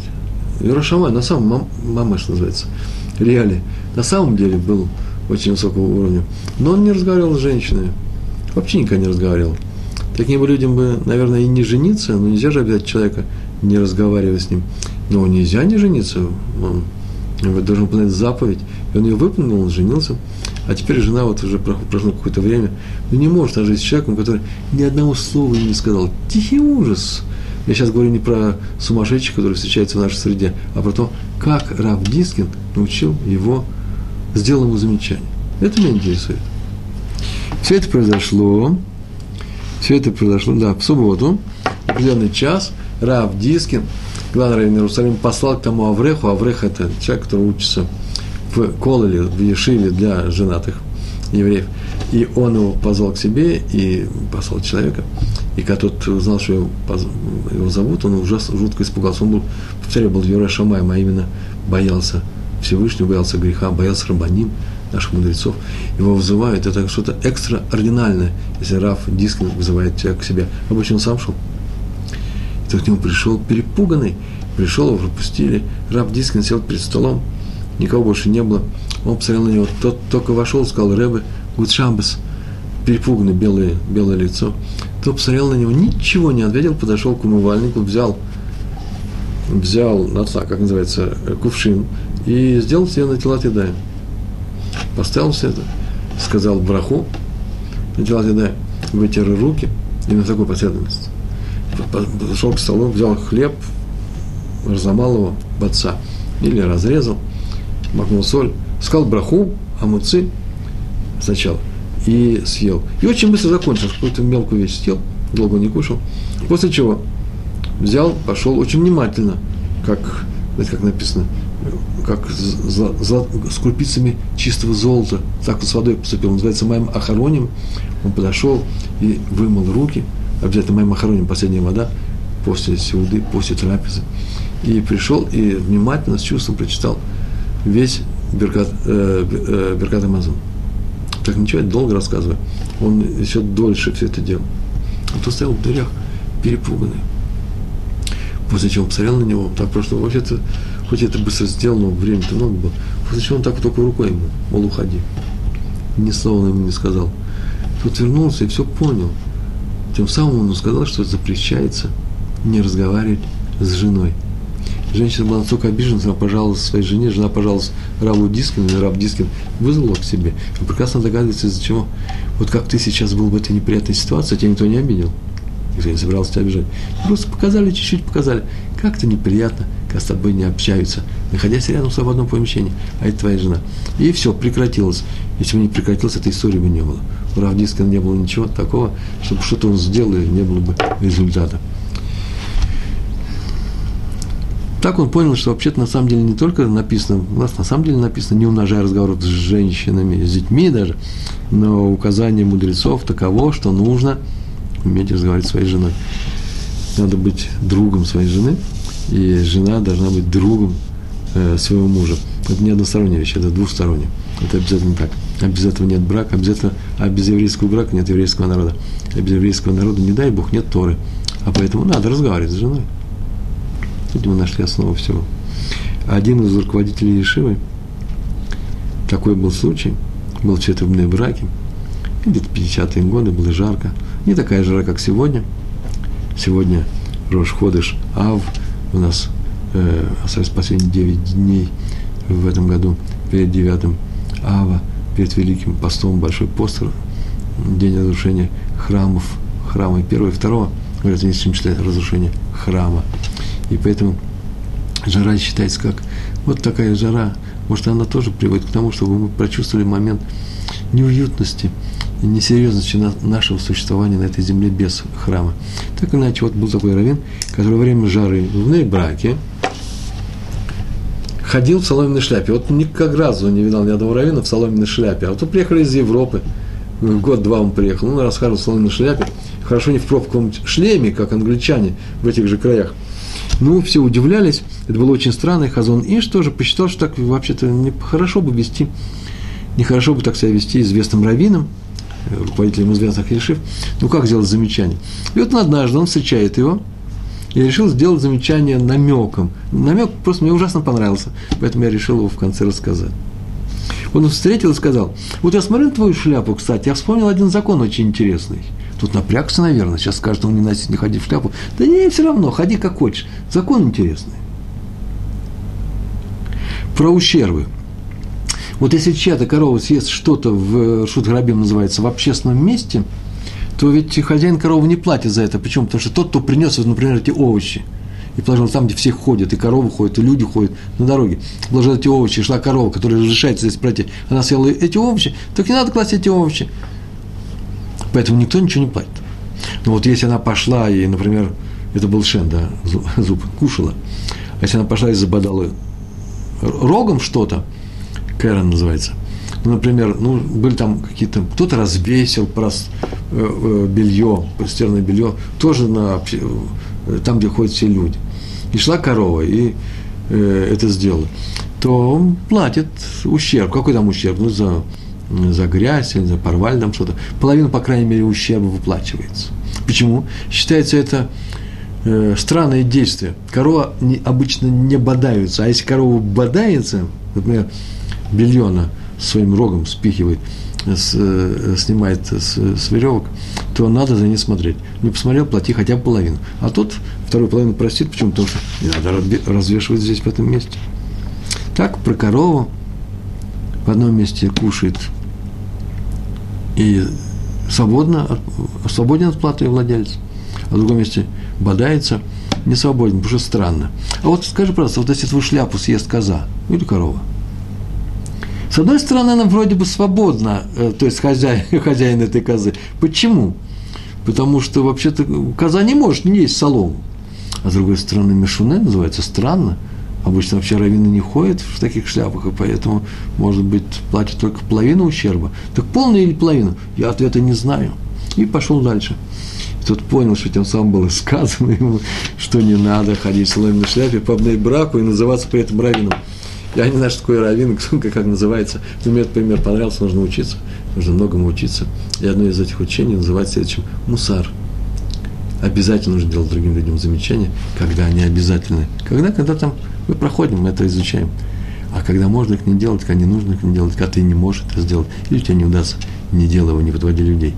Иерошамай, на самом мамаш называется – Реали на самом деле был очень высокого уровня. Но он не разговаривал с женщиной. Вообще никогда не разговаривал. Таким бы людям бы, наверное, и не жениться, но нельзя же обязать человека, не разговаривая с ним. Но нельзя не жениться. Он должен выполнять заповедь. И он ее выполнил, он женился. А теперь жена, вот уже прошло какое-то время, ну не может жить с человеком, который ни одного слова не сказал. Тихий ужас. Я сейчас говорю не про сумасшедших, которые встречаются в нашей среде, а про то, как Рав Дискин научил его, сделал ему замечание. Это меня интересует. Все это произошло, все это произошло, да, в субботу, в определенный час, Рав Дискин, главный раввин Иерусалим, послал к тому Авреху, Аврех – это человек, который учится в Кололе, в Ешиве для женатых евреев – и он его позвал к себе и послал человека. И когда тот узнал, что его, его зовут, он ужасно, жутко испугался. Он был, повторяю, был Юра Шамаем, а именно боялся Всевышнего, боялся греха, боялся рабаним, наших мудрецов. Его вызывают, это что-то экстраординальное, если Рав Дискин вызывает человека к себе. Обычно он сам шел. И тот к нему пришел перепуганный, пришел, его пропустили. Рав Дискин сел перед столом, никого больше не было. Он посмотрел на него, тот только вошел, сказал, Ребе, גוט שבת, перепуганный, белое, белое лицо, то посмотрел на него, ничего не ответил, подошел к умывальнику, взял, взял, נטלה, как называется, кувшин, и сделал себе на тела едай. Поставил все это, сказал браху, на тела едай, вытер руки, и на такой последовательности. Подошел к столу, взял хлеб, разломал его в отца, или разрезал, макнул соль, сказал браху, амуцы, сначала и съел. И очень быстро закончил, какую-то мелкую вещь съел, долго не кушал. После чего взял, пошел очень внимательно, как, знаете, как написано, как за, за, с крупицами чистого золота, так вот с водой поступил, называется моим охороним. Он подошел и вымыл руки, обязательно моим охороним последняя вода, после сеуды, после трапезы. И пришел и внимательно, с чувством прочитал весь Беркат, э, э, Беркат Амазон. Так ничего, я долго рассказываю. Он еще дольше все это делал. Он то стоял в дверях, перепуганный. После чего он посмотрел на него, так просто вообще-то, хоть это быстро сделал, но времени-то много было. После чего он так вот только рукой ему, мол, уходи. Ни слова ему не сказал. Тут вернулся и все понял. Тем самым он сказал, что запрещается не разговаривать с женой. Женщина была настолько обижена, она пожаловалась своей жене, жена пожаловалась Раву Дискину, и Рав Дискин вызвал к себе. Вы прекрасно догадываетесь, из-за чего. Вот как ты сейчас был в этой неприятной ситуации, тебя никто не обидел. Никто не собирался тебя обижать. Просто показали, чуть-чуть показали. Как-то неприятно, когда с тобой не общаются, находясь рядом с тобой в одном помещении, а это твоя жена. И все, прекратилось. Если бы не прекратилось, этой истории бы не было. У Рав Дискина не было ничего такого, чтобы что-то он сделал, и не было бы результата. Так он понял, что вообще-то на самом деле не только написано, у нас на самом деле написано, не умножая разговоров с женщинами, с детьми даже, но указание мудрецов таково, что нужно уметь разговаривать с своей женой. Надо быть другом своей жены, и жена должна быть другом э, своего мужа. Это не односторонняя вещь, это двусторонняя. Это обязательно так. А без этого нет брака, обязательно, а без еврейского брака нет еврейского народа. А без еврейского народа, не дай Бог, нет Торы. А поэтому надо разговаривать с женой. Тут мы нашли основу всего. Один из руководителей Ешивы, такой был случай, был в четвербные браке, где-то 50-е годы, было жарко, не такая жара, как сегодня. Сегодня Рош Ходыш Ав, у нас э, остались последние 9 дней в этом году, перед 9 Ава, перед Великим постом, Большой пост, день разрушения храмов, храма первого и второго, говорят, они считают разрушение храма. И поэтому жара считается как вот такая жара. Может, она тоже приводит к тому, чтобы мы прочувствовали момент неуютности несерьезности нашего существования на этой земле без храма. Так иначе, вот был такой раввин, который во время жары в браке ходил в соломенной шляпе. Вот никак разу не видал ни одного раввина в соломенной шляпе. А вот приехали из Европы, год-два он приехал, он расхаживал в соломенной шляпе, хорошо не в пробковом шлеме, как англичане в этих же краях – ну, все удивлялись, это было очень странно, и Хазон Иш тоже посчитал, что так вообще-то нехорошо бы вести, нехорошо бы так себя вести известным раввином, руководителем известных решив, ну как сделать замечание. И вот однажды он встречает его, и решил сделать замечание намеком. Намек просто мне ужасно понравился, поэтому я решил его в конце рассказать. Он встретил и сказал, вот я смотрю на твою шляпу, кстати, я вспомнил один закон очень интересный – Тут напрягся, наверное, сейчас скажет, он не, носит, не ходи в шляпу. Да не, все равно, ходи как хочешь. Закон интересный. Про ущербы. Вот если чья-то корова съест что-то в шутграбим называется в общественном месте, то ведь хозяин коровы не платит за это. Почему? Потому что тот, кто принес, например, эти овощи, и положил там, где все ходят, и коровы ходят, и люди ходят на дороге. Положил эти овощи, шла корова, которая разрешается здесь пройти, она съела эти овощи, так не надо класть эти овощи. Поэтому никто ничего не платит. Но вот если она пошла и, например, это был шен, да, зуб, кушала, а если она пошла и забодала рогом что-то, Кэрон называется, ну, например, ну, были там какие-то, кто-то развесил прос, э, э, белье, постиранное белье, тоже на, э, там, где ходят все люди. И шла корова, и э, это сделала, то он платит ущерб. Какой там ущерб? Ну, за за грязь или за порвали там что-то, половина, по крайней мере, ущерба выплачивается. Почему? Считается это э, странное действие. Корова не, обычно не бодаются, а если корова бодается, например, бельона своим рогом спихивает, с, э, снимает с, с веревок, то надо за ней смотреть. Не посмотрел, плати хотя бы половину. А тот вторую половину простит, почему? Потому что не надо развешивать здесь, в этом месте. Так, про корову в одном месте кушает и свободно, свободен от платы владелец, а в другом месте бодается, не свободен, потому что странно. А вот скажи, пожалуйста, вот если твою шляпу съест коза или корова, с одной стороны, она вроде бы свободна, э, то есть хозяин, хозяин этой козы. Почему? Потому что вообще-то коза не может не есть солому. А с другой стороны, Мишуне называется странно. Обычно вообще раввины не ходят в таких шляпах, и поэтому, может быть, платят только половину ущерба. Так полную или половину? Я ответа не знаю. И пошел дальше. Тот понял, что тем самым было сказано ему, что не надо ходить в соломенной шляпе по браку и называться при этом раввином. Я не знаю, что такое раввин, как, как называется. Но мне этот пример понравился, нужно учиться, нужно многому учиться. И одно из этих учений называется следующим – мусар. Обязательно нужно делать другим людям замечания, когда они обязательны. Когда, когда там мы проходим, мы это изучаем. А когда можно их не делать, когда не нужно их не делать, когда ты не можешь это сделать, или тебя не удастся, не делай его, не подводи людей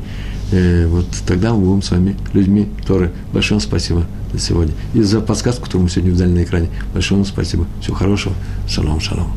э, вот тогда мы будем с вами людьми Торы. Большое вам спасибо за сегодня. И за подсказку, которую мы сегодня взяли на экране. Большое вам спасибо. Всего хорошего. Шалом, шалом.